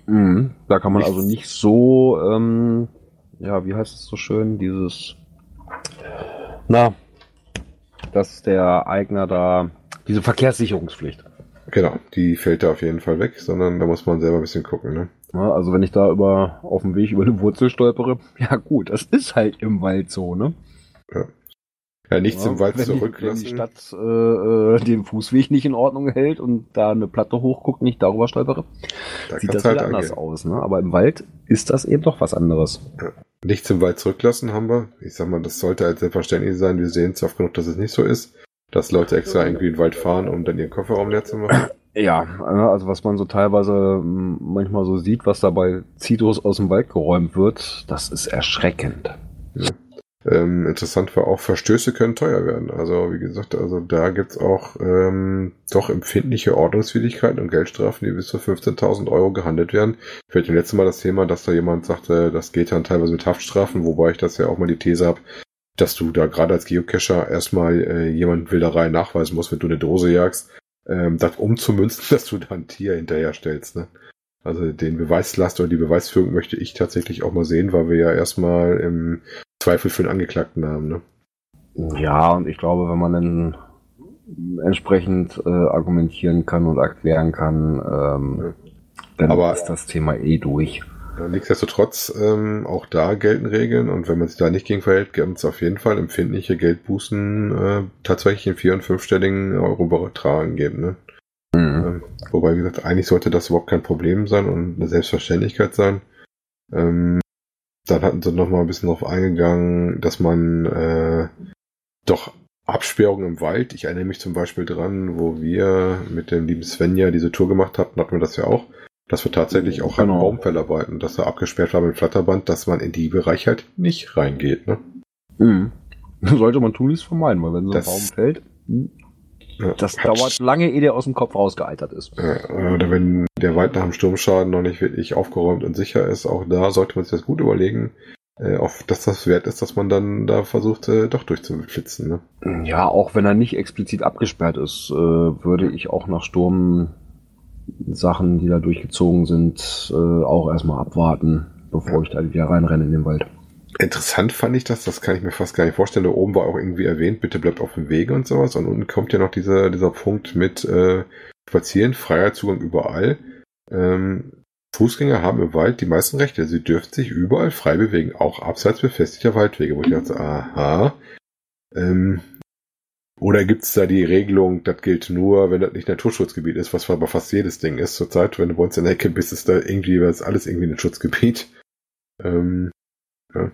Mhm. Da kann man nicht also nicht so ähm, ja, wie heißt es so schön, dieses, na, dass der Eigner da, diese Verkehrssicherungspflicht. Genau, die fällt da auf jeden Fall weg, sondern da muss man selber ein bisschen gucken, ne? Ja, also wenn ich da über, auf dem Weg über eine Wurzel stolpere, <laughs> ja gut, das ist halt im Wald so, ne? Ja, nichts Ja, im Wald wenn die- zurücklassen. Wenn die Stadt äh, äh, den Fußweg nicht in Ordnung hält und da eine Platte hochguckt, nicht darüber stolpere, da sieht das anders angehen. aus. Ne? Aber im Wald ist das eben doch was anderes. Nichts im Wald zurücklassen haben wir. Ich sag mal, das sollte halt selbstverständlich sein. Wir sehen es oft genug, dass es nicht so ist. Dass Leute extra irgendwie in den Wald fahren, um dann ihren Kofferraum leer zu machen. Ja, äh, also was man so teilweise m, manchmal so sieht, was dabei Zitrus aus dem Wald geräumt wird, das ist erschreckend. Ähm, interessant war auch, Verstöße können teuer werden. Also wie gesagt, also da gibt's auch ähm, doch empfindliche Ordnungswidrigkeiten und Geldstrafen, die bis zu 15.000 Euro gehandelt werden. Ich hatte letztes Mal das Thema, dass da jemand sagte, das geht dann teilweise mit Haftstrafen, wobei ich das ja auch mal die These habe, dass du da gerade als Geocacher erstmal äh, jemanden Wilderei nachweisen musst, wenn du eine Dose jagst, ähm, das umzumünzen, <laughs> dass du da ein Tier hinterher stellst. Ne? Also den Beweislast oder die Beweisführung möchte ich tatsächlich auch mal sehen, weil wir ja erstmal im Zweifel für den Angeklagten haben. Ne? Ja, und ich glaube, wenn man dann entsprechend äh, argumentieren kann und erklären kann, ähm, dann Aber- ist das Thema eh durch. Ja, Nichtsdestotrotz, ähm, auch da gelten Regeln und wenn man sich da nicht gegen verhält, gibt es auf jeden Fall empfindliche Geldbußen äh, tatsächlich in vier- und fünfstelligen Euro-Betragen geben. Ne? Mhm. Ähm, wobei, wie gesagt, eigentlich sollte das überhaupt kein Problem sein und eine Selbstverständlichkeit sein. Ähm, dann hatten sie noch mal ein bisschen darauf eingegangen, dass man äh, doch Absperrungen im Wald, ich erinnere mich zum Beispiel dran, wo wir mit dem lieben Svenja diese Tour gemacht hatten, hatten wir das ja auch, dass wir tatsächlich auch an Genau. Baumfellarbeiten, dass da abgesperrt war mit Flatterband, dass man in die Bereiche halt nicht reingeht. Ne? Mhm. Sollte man tunlichst vermeiden, weil wenn so ein Das- Baum fällt, Ja, das dauert lange, ehe der aus dem Kopf rausgealtert ist. Ja, oder wenn der Wald nach dem Sturmschaden noch nicht wirklich aufgeräumt und sicher ist, auch da sollte man sich das gut überlegen, äh, auf, dass das wert ist, dass man dann da versucht, äh, doch durchzuflitzen. Ne? Ja, auch wenn er nicht explizit abgesperrt ist, äh, würde ich auch nach Sturm Sachen, die da durchgezogen sind, äh, auch erstmal abwarten, bevor ich da wieder reinrenne in den Wald. Interessant fand ich das, das kann ich mir fast gar nicht vorstellen. Da oben war auch irgendwie erwähnt, bitte bleibt auf dem Wege und sowas. Und unten kommt ja noch dieser, dieser Punkt mit äh, Spazieren, freier Zugang überall. Ähm, Fußgänger haben im Wald die meisten Rechte. Sie dürfen sich überall frei bewegen, auch abseits befestigter Waldwege. Wo ich dachte, aha. Ähm, oder gibt's da die Regelung, das gilt nur, wenn das nicht Naturschutzgebiet ist, was aber fast jedes Ding ist zurzeit. Wenn du bei uns in der Ecke bist, ist da irgendwie ist alles irgendwie ein Schutzgebiet. <laughs> Ähm, ja.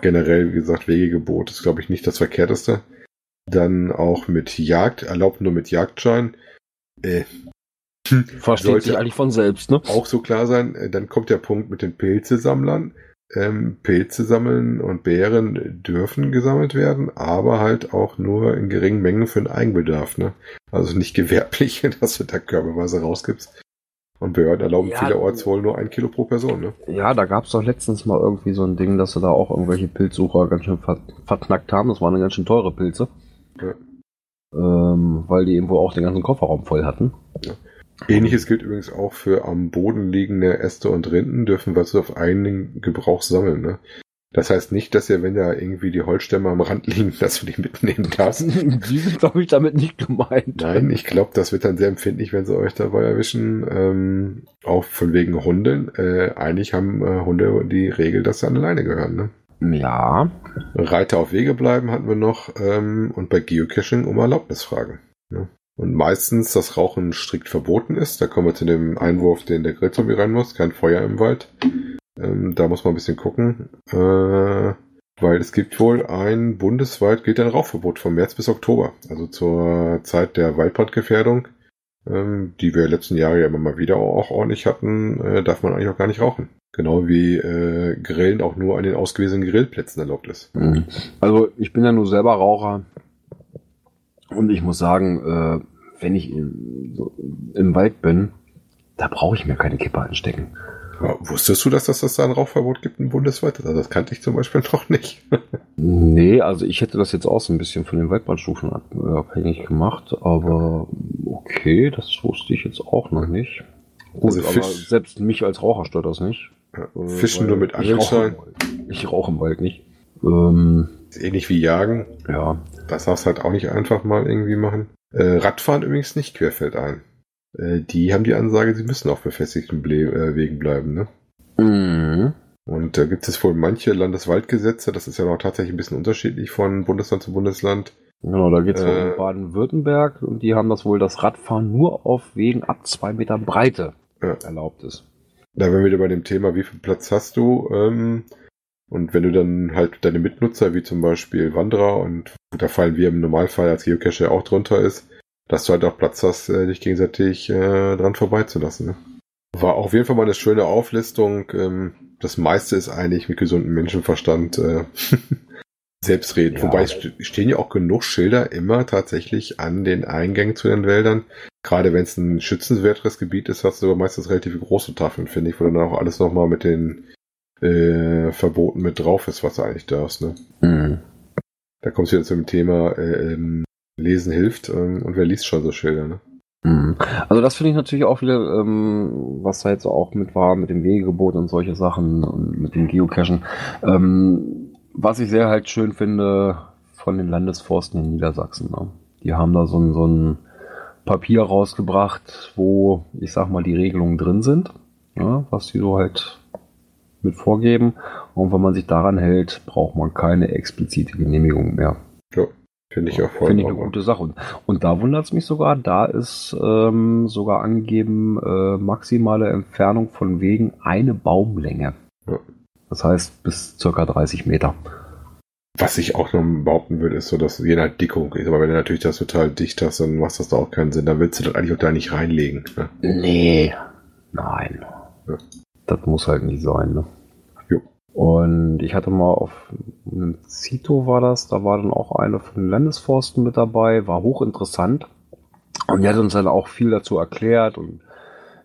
Generell, wie gesagt, Wegegebot ist, glaube ich, nicht das Verkehrteste. Dann auch mit Jagd, erlaubt nur mit Jagdschein. Äh, Versteht sich eigentlich von selbst, ne? auch so klar sein. Äh, Dann kommt der Punkt mit den Pilzesammlern. Ähm, Pilze sammeln und Beeren dürfen gesammelt werden, aber halt auch nur in geringen Mengen für den Eigenbedarf. Ne? Also nicht gewerblich, <laughs> dass du da körperweise rausgibst. Und Behörden erlauben Ja, vielerorts wohl nur ein Kilo pro Person. Ne? Ja, da gab's doch letztens mal irgendwie so ein Ding, dass sie da auch irgendwelche Pilzsucher ganz schön ver verknackt haben. Das waren ganz schön teure Pilze. Ja. Ähm, weil die irgendwo auch den ganzen Kofferraum voll hatten. Ähnliches gilt übrigens auch für am Boden liegende Äste und Rinden, dürfen wir so auf einen Gebrauch sammeln. Ne? Das heißt nicht, dass ihr, wenn da irgendwie die Holzstämme am Rand liegen, <laughs> dass du die mitnehmen darfst. <laughs> die sind, glaube ich, damit nicht gemeint. Nein, ich glaube, das wird dann sehr empfindlich, wenn sie euch dabei erwischen. Ähm, auch von wegen Hunden. Äh, eigentlich haben äh, Hunde die Regel, dass sie an alleine gehören. Ne? Ja. Reiter auf Wege bleiben hatten wir noch ähm, und bei Geocaching um Erlaubnis fragen. Ne? Und meistens das Rauchen strikt verboten ist. Da kommen wir zu dem Einwurf, den der Grillzombie rein muss. Kein Feuer im Wald. Ähm, da muss man ein bisschen gucken. Äh, weil es gibt wohl ein bundesweit gilt ein Rauchverbot von März bis Oktober. Also zur Zeit der Waldbrandgefährdung, ähm, die wir letzten Jahre ja immer mal wieder auch ordentlich hatten, äh, darf man eigentlich auch gar nicht rauchen. Genau wie äh, Grillen auch nur an den ausgewiesenen Grillplätzen erlaubt ist. Mhm. Also ich bin ja nur selber Raucher und ich muss sagen, äh, wenn ich im, so im Wald bin, da brauche ich mir keine Kippe anstecken. Ja, wusstest du, dass das, dass da ein Rauchverbot gibt, ein bundesweites? Also das kannte ich zum Beispiel <laughs> noch nicht. Nee, also ich hätte das jetzt auch so ein bisschen von den Waldbrandstufen äh, abhängig gemacht, aber okay, das wusste ich jetzt auch noch nicht. Gut, Also aber selbst mich als Raucher stört das nicht. Ja, Fischen weil nur mit ich Angelschein. Wald. Ich rauche im Wald nicht. Ähm, ähnlich wie Jagen. ja. Das darfst du halt auch nicht einfach mal irgendwie machen. Äh, Radfahren übrigens nicht querfeldein. Äh, die haben die Ansage, sie müssen auf befestigten Ble äh, Wegen bleiben. Ne? Mhm. Und da gibt es wohl manche Landeswaldgesetze, das ist ja noch tatsächlich ein bisschen unterschiedlich von Bundesland zu Bundesland. Genau, da geht's Äh, um Baden-Württemberg und die haben das wohl, dass Radfahren nur auf Wegen ab zwei Meter Breite Ja. erlaubt ist. Da wären wir wieder bei dem Thema, wie viel Platz hast du? Ähm, und wenn du dann halt deine Mitnutzer, wie zum Beispiel Wanderer, und da fallen wir im Normalfall als Geocacher auch drunter ist, dass du halt auch Platz hast, äh, dich gegenseitig äh, dran vorbeizulassen. Ne? War auf jeden Fall mal eine schöne Auflistung. Ähm, das meiste ist eigentlich mit gesundem Menschenverstand äh, <laughs> selbstredend. Ja. Wobei stehen ja auch genug Schilder immer tatsächlich an den Eingängen zu den Wäldern. Gerade wenn es ein schützenswerteres Gebiet ist, hast du aber meistens relativ große Tafeln, finde ich, wo dann auch alles nochmal mit den äh, Verboten mit drauf ist, was du eigentlich darfst. Ne? Mhm. Da kommst du wieder zum Thema äh, ähm, Lesen hilft ähm, und wer liest schon so Schilder. Ne? Mhm. Also das finde ich natürlich auch wieder, ähm, was da jetzt auch mit war, mit dem Wegegebot und solche Sachen und mit dem Geocachen. Ähm, was ich sehr halt schön finde von den Landesforsten in Niedersachsen. Ne? Die haben da so ein, so ein Papier rausgebracht, wo, ich sag mal, die Regelungen drin sind, ja, was die so halt mit vorgeben. Und wenn man sich daran hält, braucht man keine explizite Genehmigung mehr. Ja, finde ich auch voll. Finde ich eine gute Sache. Und, und da wundert es mich sogar, da ist ähm, sogar angegeben, äh, maximale Entfernung von Wegen eine Baumlänge. Ja. Das heißt bis circa 30 Meter. Was ich auch noch behaupten würde, ist so, dass je nach Dickung ist. Aber wenn du natürlich das total dicht hast, dann macht das da auch keinen Sinn. Dann willst du das eigentlich auch da nicht reinlegen. Ne? Nee, nein. Ja. Das muss halt nicht sein. Ne? Jo. Und ich hatte mal auf einem Zito war das, da war dann auch eine von den Landesforsten mit dabei, war hochinteressant. Und die hat uns dann auch viel dazu erklärt und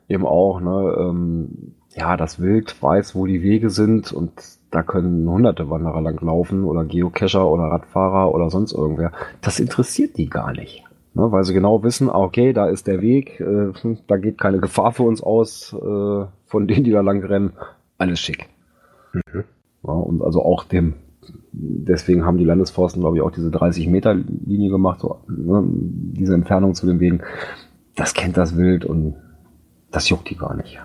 eben auch, ne, ähm, ja, das Wild weiß, wo die Wege sind und da können hunderte Wanderer lang laufen oder Geocacher oder Radfahrer oder sonst irgendwer. Das interessiert die gar nicht. Ne, weil sie genau wissen, ah, okay, da ist der Weg, äh, <laughs> da geht keine Gefahr für uns aus, äh, von denen, die da lang rennen. Alles schick. Mhm. Ja, und also auch dem, deswegen haben die Landesforsten, glaube ich, auch diese 30 Meter Linie gemacht, so, ne, diese Entfernung zu den Wegen. Das kennt das Wild und das juckt die gar nicht.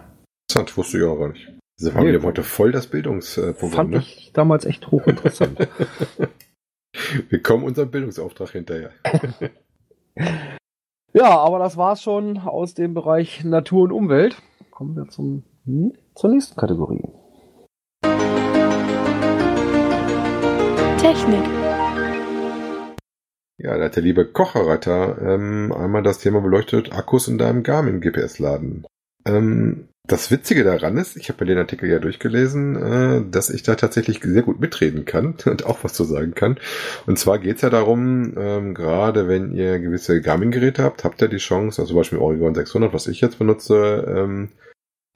Interessant, wusste ich auch gar nicht. Das war Nee. heute voll das Bildungsprogramm. Fand Ne? ich damals echt hochinteressant. <laughs> Wir kommen unserem Bildungsauftrag hinterher. <laughs> ja, aber das war's schon aus dem Bereich Natur und Umwelt. Kommen wir zum, zur nächsten Kategorie. Technik. Ja, da hat der liebe Kocherreiter ähm, einmal das Thema beleuchtet, Akkus in deinem Garmin GPS laden. Ähm, das Witzige daran ist, ich habe mir den Artikel ja durchgelesen, äh, dass ich da tatsächlich sehr gut mitreden kann <laughs> und auch was zu sagen kann. Und zwar geht's ja darum, ähm, gerade wenn ihr gewisse Garmin-Geräte habt, habt ihr die Chance, also zum Beispiel Oregon 600, was ich jetzt benutze, ähm,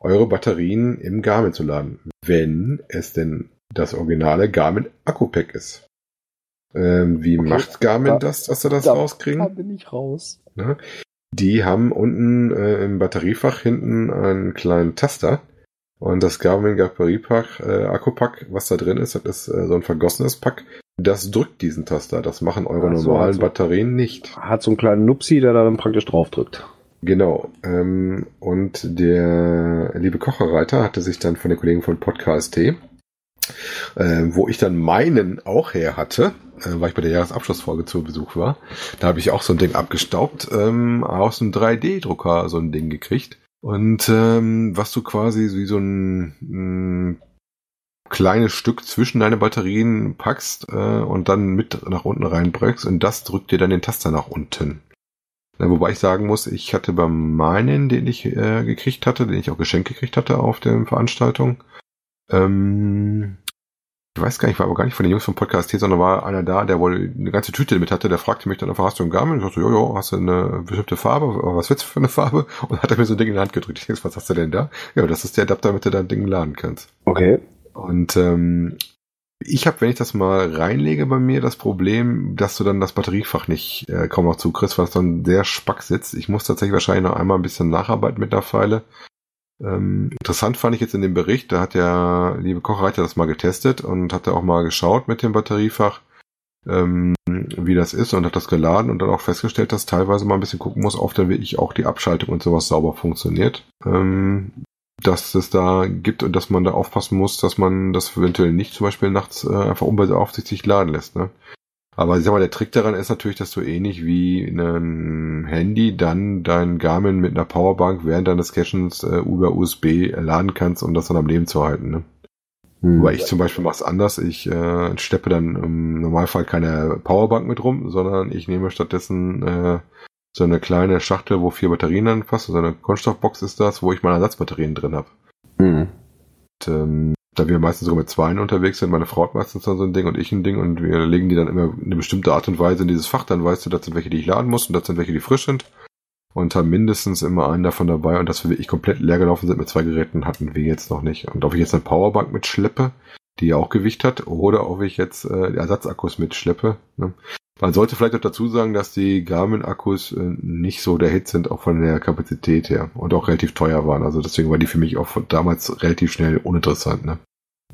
eure Batterien im Garmin zu laden, wenn es denn das originale Garmin Akku-Pack ist. Ähm, wie Okay, macht Garmin da- das, dass sie das da- rauskriegen? Da bin ich raus. Ne? Die haben unten äh, im Batteriefach hinten einen kleinen Taster. Und das Garmin Batteriepack, äh, Akkupack, was da drin ist, das ist äh, so ein vergossenes Pack. Das drückt diesen Taster. Das machen eure Ach so, normalen also- Batterien nicht. Hat so einen kleinen Nupsi, der da dann praktisch drauf drückt. Genau. Ähm, und der liebe Kocherreiter hatte sich dann von den Kollegen von Podcast T, äh, wo ich dann meinen auch her hatte, äh, weil ich bei der Jahresabschlussfolge zu Besuch war, da habe ich auch so ein Ding abgestaubt, ähm, aus einem 3D-Drucker so ein Ding gekriegt. Und ähm, was du quasi wie so ein, ein kleines Stück zwischen deine Batterien packst äh, und dann mit nach unten reinbreckst und das drückt dir dann den Taster nach unten. Wobei ich sagen muss, ich hatte bei meinen, den ich äh, gekriegt hatte, den ich auch geschenkt gekriegt hatte auf der Veranstaltung, ähm, ich weiß gar nicht, war aber gar nicht von den Jungs vom Podcast T, sondern war einer da, der wohl eine ganze Tüte mit hatte, der fragte mich dann einfach, hast du einen Garmin? Ich sagte, jo, jo, hast du eine bestimmte Farbe? Was willst du für eine Farbe? <laughs> Und hat er mir so ein Ding in die Hand gedrückt. Ich denke, was hast du denn da? Ja, das ist der Adapter, damit du dein Ding laden kannst. Okay. Und ähm, ich habe, wenn ich das mal reinlege bei mir, das Problem, dass du dann das Batteriefach nicht äh, kaum noch zukriegst, weil es dann sehr spack sitzt. Ich muss tatsächlich wahrscheinlich noch einmal ein bisschen nacharbeiten mit der Pfeile. Ähm, interessant fand ich jetzt in dem Bericht, da hat der liebe Kochreiter das mal getestet und hat da auch mal geschaut mit dem Batteriefach, ähm, wie das ist und hat das geladen und dann auch festgestellt, dass teilweise mal ein bisschen gucken muss, ob dann wirklich auch die Abschaltung und sowas sauber funktioniert. Ähm, dass es da gibt und dass man da aufpassen muss, dass man das eventuell nicht zum Beispiel nachts äh, einfach unbeaufsichtigt laden lässt. Ne? Aber ich sag mal, der Trick daran ist natürlich, dass du ähnlich wie in einem Handy dann dein Garmin mit einer Powerbank während deines Cachens äh, über USB laden kannst, um das dann am Leben zu halten. Ne? Hm. Aber ich zum Beispiel mache es anders. Ich äh, steppe dann im Normalfall keine Powerbank mit rum, sondern ich nehme stattdessen äh, so eine kleine Schachtel, wo vier Batterien anpassen. So eine Kunststoffbox ist das, wo ich meine Ersatzbatterien drin habe. Mhm. Und, ähm, da wir meistens sogar mit zweien unterwegs sind, meine Frau hat meistens dann so ein Ding und ich ein Ding und wir legen die dann immer eine bestimmte Art und Weise in dieses Fach, dann weißt du, das sind welche, die ich laden muss und das sind welche, die frisch sind. Und haben mindestens immer einen davon dabei und dass wir wirklich komplett leer gelaufen sind mit zwei Geräten, hatten wir jetzt noch nicht. Und ob ich jetzt eine Powerbank mitschleppe, die ja auch Gewicht hat, oder ob ich jetzt äh, Ersatzakkus mitschleppe. Ne? Man sollte vielleicht auch dazu sagen, dass die Garmin-Akkus äh, nicht so der Hit sind, auch von der Kapazität her und auch relativ teuer waren. Also deswegen war die für mich auch von damals relativ schnell uninteressant. Ne?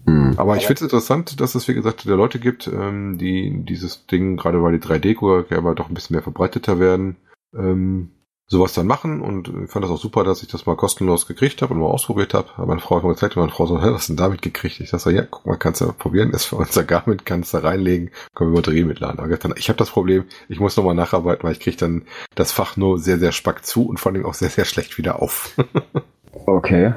Hm. Aber ich finde es interessant, dass es, wie gesagt, der Leute gibt, ähm, die dieses Ding, gerade weil die 3D-Drucker aber doch ein bisschen mehr verbreiteter werden, ähm, sowas dann machen und ich fand das auch super, dass ich das mal kostenlos gekriegt habe und mal ausprobiert habe. Aber meine Frau hat mir gezeigt, meine Frau so, was denn damit gekriegt? Ich sag so, ja, guck mal, kannst du probieren, ist für unser Garmin, kannst du da reinlegen, können wir Batterie mitladen. Aber dann, ich habe das Problem, ich muss nochmal nacharbeiten, weil ich kriege dann das Fach nur sehr, sehr spack zu und vor allem auch sehr, sehr schlecht wieder auf. <laughs> okay.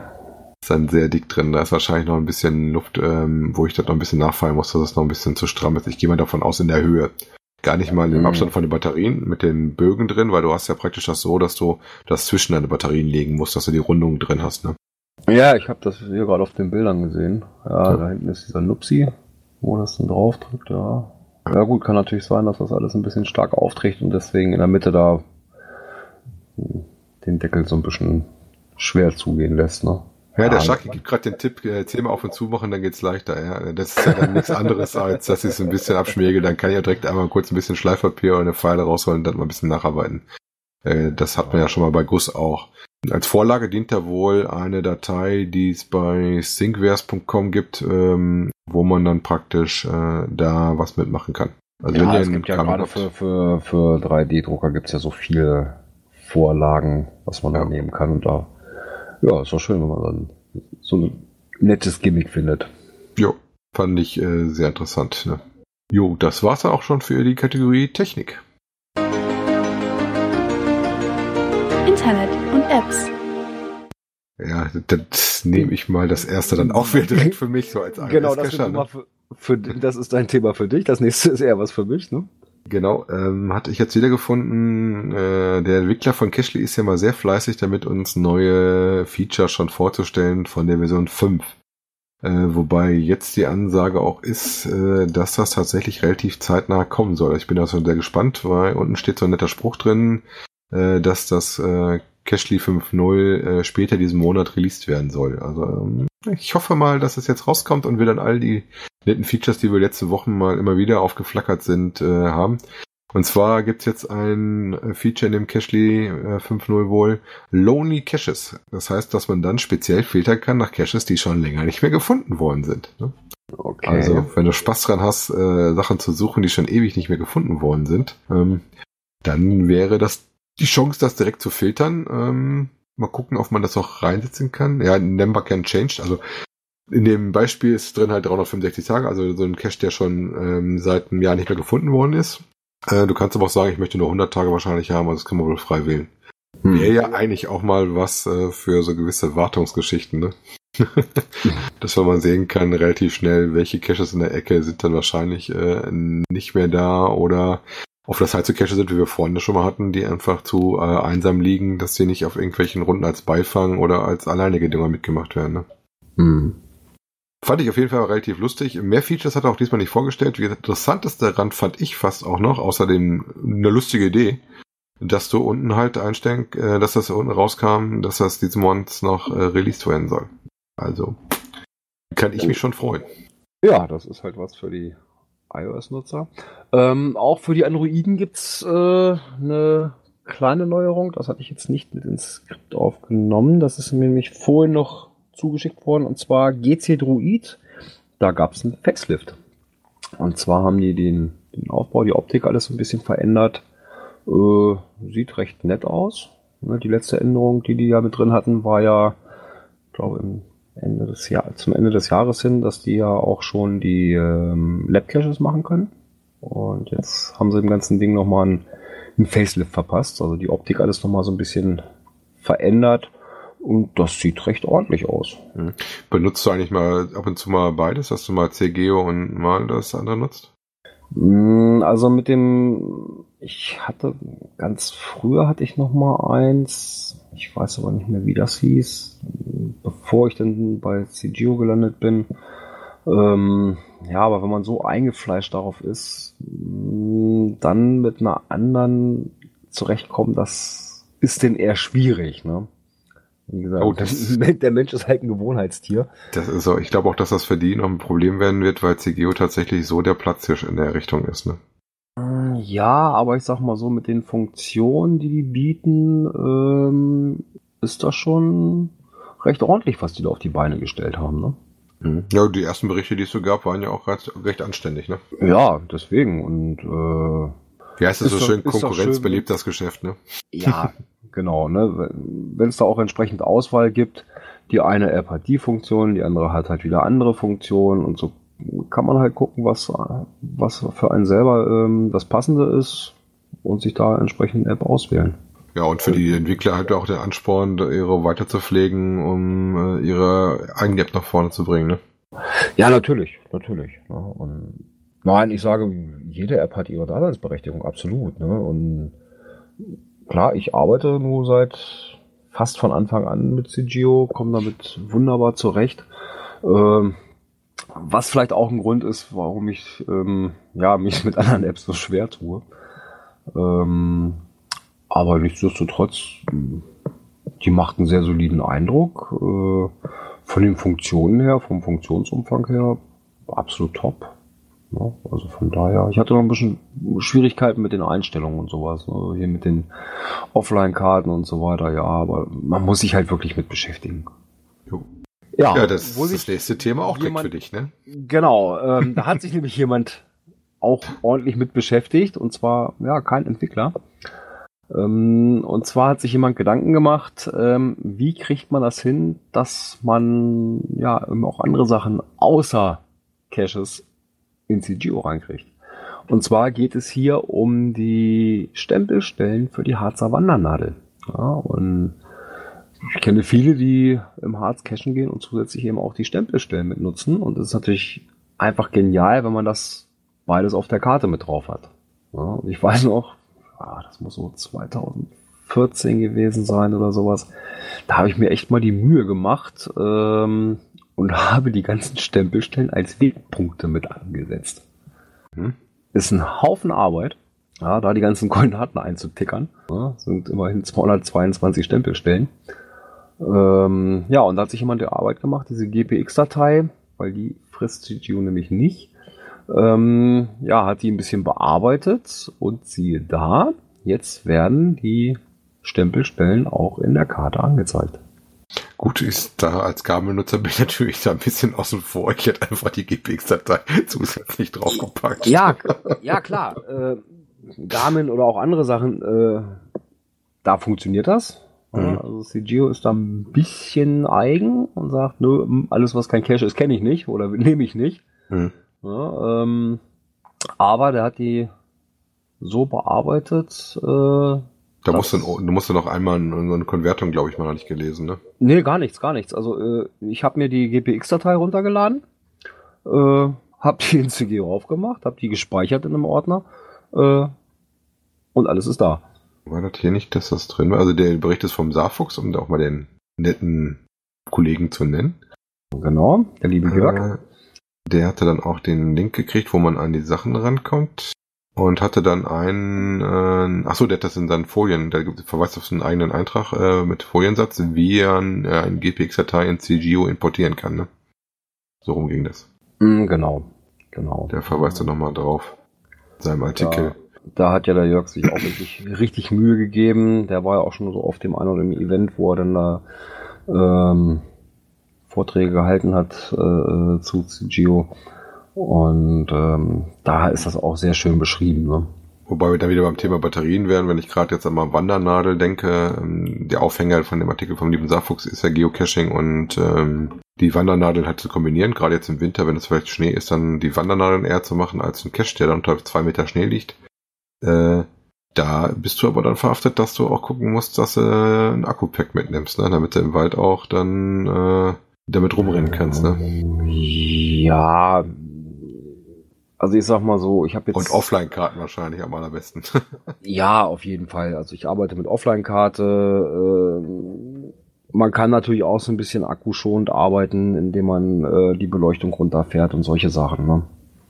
Ist dann sehr dick drin. Da ist wahrscheinlich noch ein bisschen Luft, ähm, wo ich das noch ein bisschen nachfallen muss, dass es noch ein bisschen zu stramm ist. Ich gehe mal davon aus in der Höhe gar nicht mal im mhm. Abstand von den Batterien mit den Bögen drin, weil du hast ja praktisch das so, dass du das zwischen deine Batterien legen musst, dass du die Rundungen drin hast, ne? Ja, ich habe das hier gerade auf den Bildern gesehen. Ja, ja, da hinten ist dieser Nupsi, wo das dann drauf drückt, ja. Ja gut, kann natürlich sein, dass das alles ein bisschen stark aufträgt und deswegen in der Mitte da den Deckel so ein bisschen schwer zugehen lässt, ne? Ja, der Schaki gibt gerade den Tipp, äh, Thema auf und zu machen, dann geht's leichter. Ja. Das ist ja dann nichts anderes, <laughs> als dass ich es ein bisschen abschmiege. Dann kann ich ja direkt einmal kurz ein bisschen Schleifpapier und eine Pfeile rausholen und dann mal ein bisschen nacharbeiten. Äh, das hat man ja schon mal bei Guss auch. Als Vorlage dient da wohl eine Datei, die es bei syncwares.com gibt, ähm, wo man dann praktisch äh, da was mitmachen kann. Also ja, wenn es gibt ja gerade für, für, für 3D-Drucker gibt's ja so viele Vorlagen, was man ja. da nehmen kann und da ja, ist doch schön, wenn man dann so ein nettes Gimmick findet. Jo, fand ich äh, sehr interessant. Ne? Jo, das war's auch schon für die Kategorie Technik. Internet und Apps. Ja, das nehme ich mal das erste dann auch wieder direkt für mich so als Genau, das, ne? für, für, das ist ein Thema für dich. Das nächste ist eher was für mich, ne? Genau, ähm, hatte ich jetzt wiedergefunden. Äh, der Entwickler von Cashly ist ja mal sehr fleißig damit, uns neue Features schon vorzustellen von der Version 5. Äh, wobei jetzt die Ansage auch ist, äh, dass das tatsächlich relativ zeitnah kommen soll. Ich bin da schon sehr gespannt, weil unten steht so ein netter Spruch drin, äh, dass das äh, Cashly 5.0 äh, später diesen Monat released werden soll. Also ähm, ich hoffe mal, dass es jetzt rauskommt und wir dann all die netten Features, die wir letzte Wochen mal immer wieder aufgeflackert sind, äh, haben. Und zwar gibt's jetzt ein äh, Feature in dem Cashly äh, 5.0 wohl, Lonely Caches. Das heißt, dass man dann speziell filtern kann nach Caches, die schon länger nicht mehr gefunden worden sind. Ne? Okay. Also, wenn du Spaß dran hast, äh, Sachen zu suchen, die schon ewig nicht mehr gefunden worden sind, ähm, dann wäre das die Chance, das direkt zu filtern. Ähm, mal gucken, ob man das auch reinsetzen kann. Ja, Number can change. Also in dem Beispiel ist drin halt 365 Tage, also so ein Cache, der schon ähm, seit einem Jahr nicht mehr gefunden worden ist. Äh, du kannst aber auch sagen, ich möchte nur 100 Tage wahrscheinlich haben, also das kann man wohl frei wählen. Hm. Wäre ja eigentlich auch mal was äh, für so gewisse Wartungsgeschichten, ne? <laughs> Dass man sehen kann, relativ schnell, welche Caches in der Ecke sind dann wahrscheinlich äh, nicht mehr da oder auf der Seite zu Cache sind, wie wir vorhin schon mal hatten, die einfach zu äh, einsam liegen, dass sie nicht auf irgendwelchen Runden als Beifang oder als alleinige Dinger mitgemacht werden. Ne? Hm. Fand ich auf jeden Fall relativ lustig. Mehr Features hat er auch diesmal nicht vorgestellt. Wie gesagt, interessanteste daran fand ich fast auch noch, außerdem eine lustige Idee, dass du unten halt einstellen, äh, dass das unten rauskam, dass das diesen Monat noch äh, released werden soll. Also kann ich mich schon freuen. Ja, das ist halt was für die iOS-Nutzer. Ähm, auch für die Androiden gibt's äh, eine kleine Neuerung, das hatte ich jetzt nicht mit ins Skript aufgenommen. Das ist mir nämlich vorhin noch zugeschickt worden, und zwar GC Druid. Da gab es einen Facelift. Und zwar haben die den, den Aufbau, die Optik alles ein bisschen verändert. Äh, sieht recht nett aus. Ne, die letzte Änderung, die die ja mit drin hatten, war ja, glaube im Ende des Jahr, zum Ende des Jahres hin, dass die ja auch schon die ähm, Lab-Caches machen können. Und jetzt haben sie dem ganzen Ding nochmal einen, einen Facelift verpasst. Also die Optik alles nochmal so ein bisschen verändert. Und das sieht recht ordentlich aus. Hm. Benutzt du eigentlich mal ab und zu mal beides, dass du mal CGO und mal das andere nutzt? Mm, also mit dem, ich hatte ganz früher hatte ich noch mal eins. Ich weiß aber nicht mehr, wie das hieß, bevor ich dann bei CGO gelandet bin. Ähm, ja, aber wenn man so eingefleischt darauf ist, mm, dann mit einer anderen zurechtkommen, das ist denn eher schwierig, ne? Wie gesagt, Oh, das- <laughs> der Mensch ist halt ein Gewohnheitstier. Das ist so, ich glaube auch, dass das für die noch ein Problem werden wird, weil CGO tatsächlich so der Platzhirsch in der Richtung ist, ne? Ja, aber ich sag mal so, mit den Funktionen, die die bieten, ähm, ist das schon recht ordentlich, was die da auf die Beine gestellt haben, ne? Ja, die ersten Berichte, die es so gab, waren ja auch recht, recht anständig, ne? Ja, deswegen und äh, Wie heißt es Ist so schön? Konkurrenz schön. belebt das Geschäft, ne? ja, <laughs> genau, ne? Wenn es da auch entsprechend Auswahl gibt, die eine App hat die Funktion, die andere hat halt wieder andere Funktionen und so kann man halt gucken, was, was für einen selber ähm, das Passende ist und sich da entsprechend eine App auswählen. Ja, und für die Entwickler halt auch der Ansporn, ihre weiter zu pflegen, um äh, ihre eigene App nach vorne zu bringen, ne? Ja, natürlich, natürlich. Ne? Und nein, ich sage, jede App hat ihre Daseinsberechtigung, absolut. Ne? Und klar, ich arbeite nur seit fast von Anfang an mit CGO, komme damit wunderbar zurecht. Ähm, was vielleicht auch ein Grund ist, warum ich ähm, ja, mich <laughs> mit anderen Apps so schwer tue. Ähm, aber nichtsdestotrotz, die macht einen sehr soliden Eindruck. Äh, von den Funktionen her, vom Funktionsumfang her, absolut top. Ja, also von daher, ich hatte noch ein bisschen Schwierigkeiten mit den Einstellungen und sowas. Ne? Hier mit den Offline-Karten und so weiter, ja, aber man muss sich halt wirklich mit beschäftigen. Ja, Ja, das wo ist sich das nächste Thema auch direkt jemand- für dich, ne? Genau, ähm, da hat sich <laughs> nämlich jemand auch ordentlich mit beschäftigt und zwar, ja, kein Entwickler. Ähm, und zwar hat sich jemand Gedanken gemacht, ähm, wie kriegt man das hin, dass man ja auch andere Sachen außer Caches in CGO reinkriegt. Und zwar geht es hier um die Stempelstellen für die Harzer Wandernadel. Ja, und ich kenne viele, die im Harz cashen gehen und zusätzlich eben auch die Stempelstellen mit nutzen. Und es ist natürlich einfach genial, wenn man das beides auf der Karte mit drauf hat. Ja, und ich weiß noch, ah, das muss so 2014 gewesen sein oder sowas. Da habe ich mir echt mal die Mühe gemacht ähm, und <laughs> habe die ganzen Stempelstellen als Wegpunkte mit angesetzt. Mhm. Ist ein Haufen Arbeit, ja, da die ganzen Koordinaten einzutickern. Ja, sind immerhin 222 Stempelstellen. Ähm, ja, und da hat sich jemand die Arbeit gemacht, diese GPX-Datei, weil die frisst CGO nämlich nicht. Ähm, ja, hat die ein bisschen bearbeitet und siehe da, jetzt werden die Stempelstellen auch in der Karte angezeigt. Gut, ist da als Gabelnutzer bin ich natürlich da ein bisschen außen vor. Ich hätte einfach die GPX-Datei <laughs> zusätzlich draufgepackt. Ja, ja klar. Äh, Garmin oder auch andere Sachen, äh, da funktioniert das. Ja, Mhm. Also CGO ist da ein bisschen eigen und sagt, nö, alles was kein Cache ist, kenne ich nicht oder <laughs> nehme ich nicht. Hm. Ja, ähm, aber der hat die so bearbeitet. Äh, Da musst du, du musst du noch einmal eine Konvertung, glaube ich, mal noch nicht gelesen, ne? nee, gar nichts, gar nichts. Also äh, ich habe mir die GPX-Datei runtergeladen, äh, habe die in CGO aufgemacht, habe die gespeichert in einem Ordner äh, und alles ist da. War das hier nicht, dass das drin war? Also der Bericht ist vom Saarfuchs, um da auch mal den netten Kollegen zu nennen. Genau, der liebe Jörg. Äh, der hatte dann auch den Link gekriegt, wo man an die Sachen rankommt. Und hatte dann einen, äh, ach so, der hat das in seinen Folien, der gibt- verweist auf seinen eigenen Eintrag äh, mit Foliensatz, wie er ein, äh, eine GPX-Datei in CGO importieren kann. Ne? So rum ging das. Mm, genau, genau. Der verweist dann nochmal drauf. In seinem Artikel. Da hat ja der Jörg sich auch wirklich richtig Mühe gegeben. Der war ja auch schon so auf dem einen oder anderen Event, wo er dann da ähm, Vorträge gehalten hat äh, zu, zu Geo. Und ähm, da ist das auch sehr schön beschrieben. Ne? Wobei wir dann wieder beim Thema Batterien wären, wenn ich gerade jetzt an mal Wandernadel denke. Ähm, der Aufhänger von dem Artikel vom lieben Saarfuchs ist ja Geocaching und ähm, die Wandernadel halt zu kombinieren, gerade jetzt im Winter, wenn es vielleicht Schnee ist, dann die Wandernadeln eher zu machen als ein Cache, der dann unter zwei Meter Schnee liegt. Äh, da bist du aber dann verhaftet, dass du auch gucken musst, dass du ein Akku-Pack mitnimmst, ne? damit du im Wald auch dann äh, damit rumrennen kannst. Ne? Ja, also ich sag mal so, ich habe jetzt... Und Offline-Karten wahrscheinlich am allerbesten. <laughs> ja, auf jeden Fall. Also ich arbeite mit Offline-Karte. Äh, man kann natürlich auch so ein bisschen akkuschonend arbeiten, indem man äh, die Beleuchtung runterfährt und solche Sachen. Ne?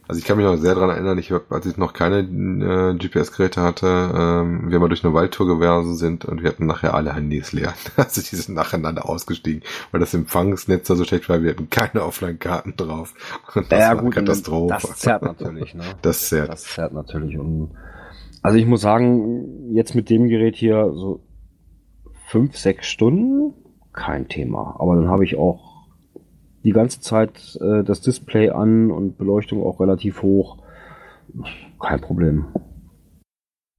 Also ich kann mich noch sehr dran erinnern, ich hab, als ich noch keine äh, GPS-Geräte hatte, ähm, wir mal durch eine Waldtour gewesen sind und wir hatten nachher alle Handys leer. <laughs> Also die sind nacheinander ausgestiegen, weil das Empfangsnetz da so schlecht war, wir hatten keine Offline-Karten drauf. Und das ja, war gut, Katastrophe. Das zerrt natürlich, ne? <laughs> Das zerrt. Das zerrt natürlich. Und also ich muss sagen, jetzt mit dem Gerät hier so fünf, sechs Stunden, kein Thema. Aber dann habe ich auch die ganze Zeit äh, das Display an und Beleuchtung auch relativ hoch. Kein Problem.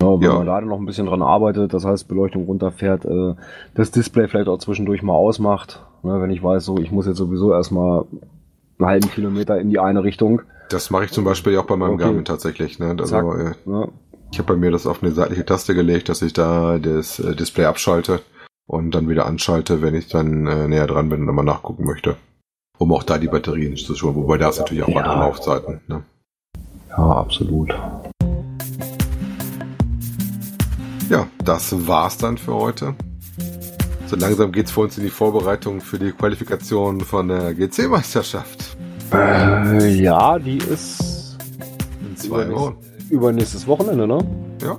Ja, wenn ja. man da noch ein bisschen dran arbeitet, das heißt Beleuchtung runterfährt, äh, das Display vielleicht auch zwischendurch mal ausmacht, ne, wenn ich weiß, so ich muss jetzt sowieso erstmal einen halben Kilometer in die eine Richtung. Das mache ich zum Beispiel auch bei meinem okay. Garmin tatsächlich. Ne? Also, äh, ja. Ich habe bei mir das auf eine seitliche Taste gelegt, dass ich da das äh, Display abschalte und dann wieder anschalte, wenn ich dann äh, näher dran bin und mal nachgucken möchte um auch da die Batterien zu schonen, wobei da ist natürlich auch ja. andere Laufzeiten. Ne? Ja, absolut. Ja, das war's dann für heute. So langsam geht's für uns in die Vorbereitung für die Qualifikation von der GC-Meisterschaft. Äh, ja, die ist in zwei Wochen. Übernächstes Wochenende, ne? Ja.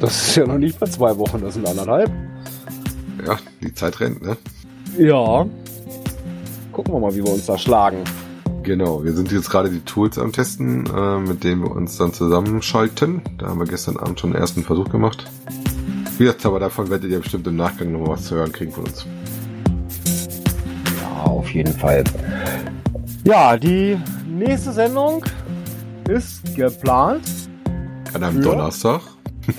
Das ist ja noch nicht mal zwei Wochen, das sind anderthalb. Ja, die Zeit rennt, ne? Ja, gucken wir mal, wie wir uns da schlagen. Genau, wir sind jetzt gerade die Tools am Testen, äh, mit denen wir uns dann zusammenschalten. Da haben wir gestern Abend schon den ersten Versuch gemacht. Wie gesagt, aber davon werdet ihr bestimmt im Nachgang noch was zu hören kriegen von uns. Ja, auf jeden Fall. Ja, die nächste Sendung ist geplant. An einem Donnerstag.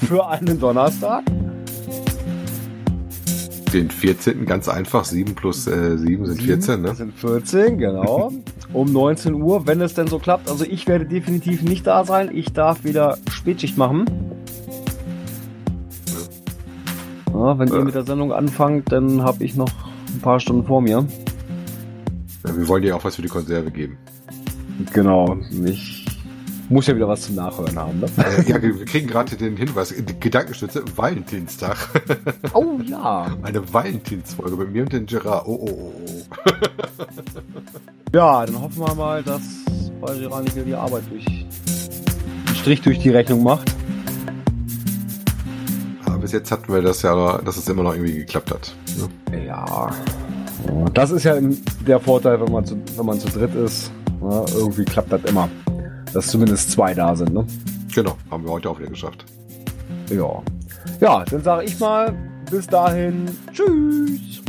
Für einen Donnerstag den 14. ganz einfach. 7 plus äh, 7 sind 14, ne? sind 14, genau. um 19 Uhr, wenn es denn so klappt. Also ich werde definitiv nicht da sein. Ich darf wieder Spätschicht machen. Ja, wenn äh. ihr mit der Sendung anfangt, dann habe ich noch ein paar Stunden vor mir. Ja, wir wollen dir auch was für die Konserve geben. Genau. Ich muss ja wieder was zum Nachhören haben, ne? ja, wir kriegen gerade den Hinweis, Gedankenstütze, Valentinstag. <laughs> Oh ja. Eine Valentinsfolge mit mir und den Gerard. Oh, oh, oh, oh. <laughs> ja, dann hoffen wir mal, dass bei Gerard nicht die Arbeit durch einen Strich durch die Rechnung macht. Aber bis jetzt hatten wir das ja, dass es immer noch irgendwie geklappt hat. Ne? Ja. Das ist ja der Vorteil, wenn man zu, wenn man zu dritt ist. Ja, irgendwie klappt das immer dass zumindest zwei da sind, ne? Genau, haben wir heute auch wieder geschafft. Ja. Ja, dann sage ich mal, bis dahin, tschüss.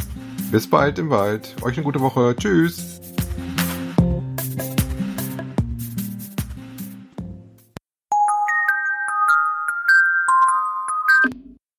Bis bald im Wald. Euch eine gute Woche. Tschüss.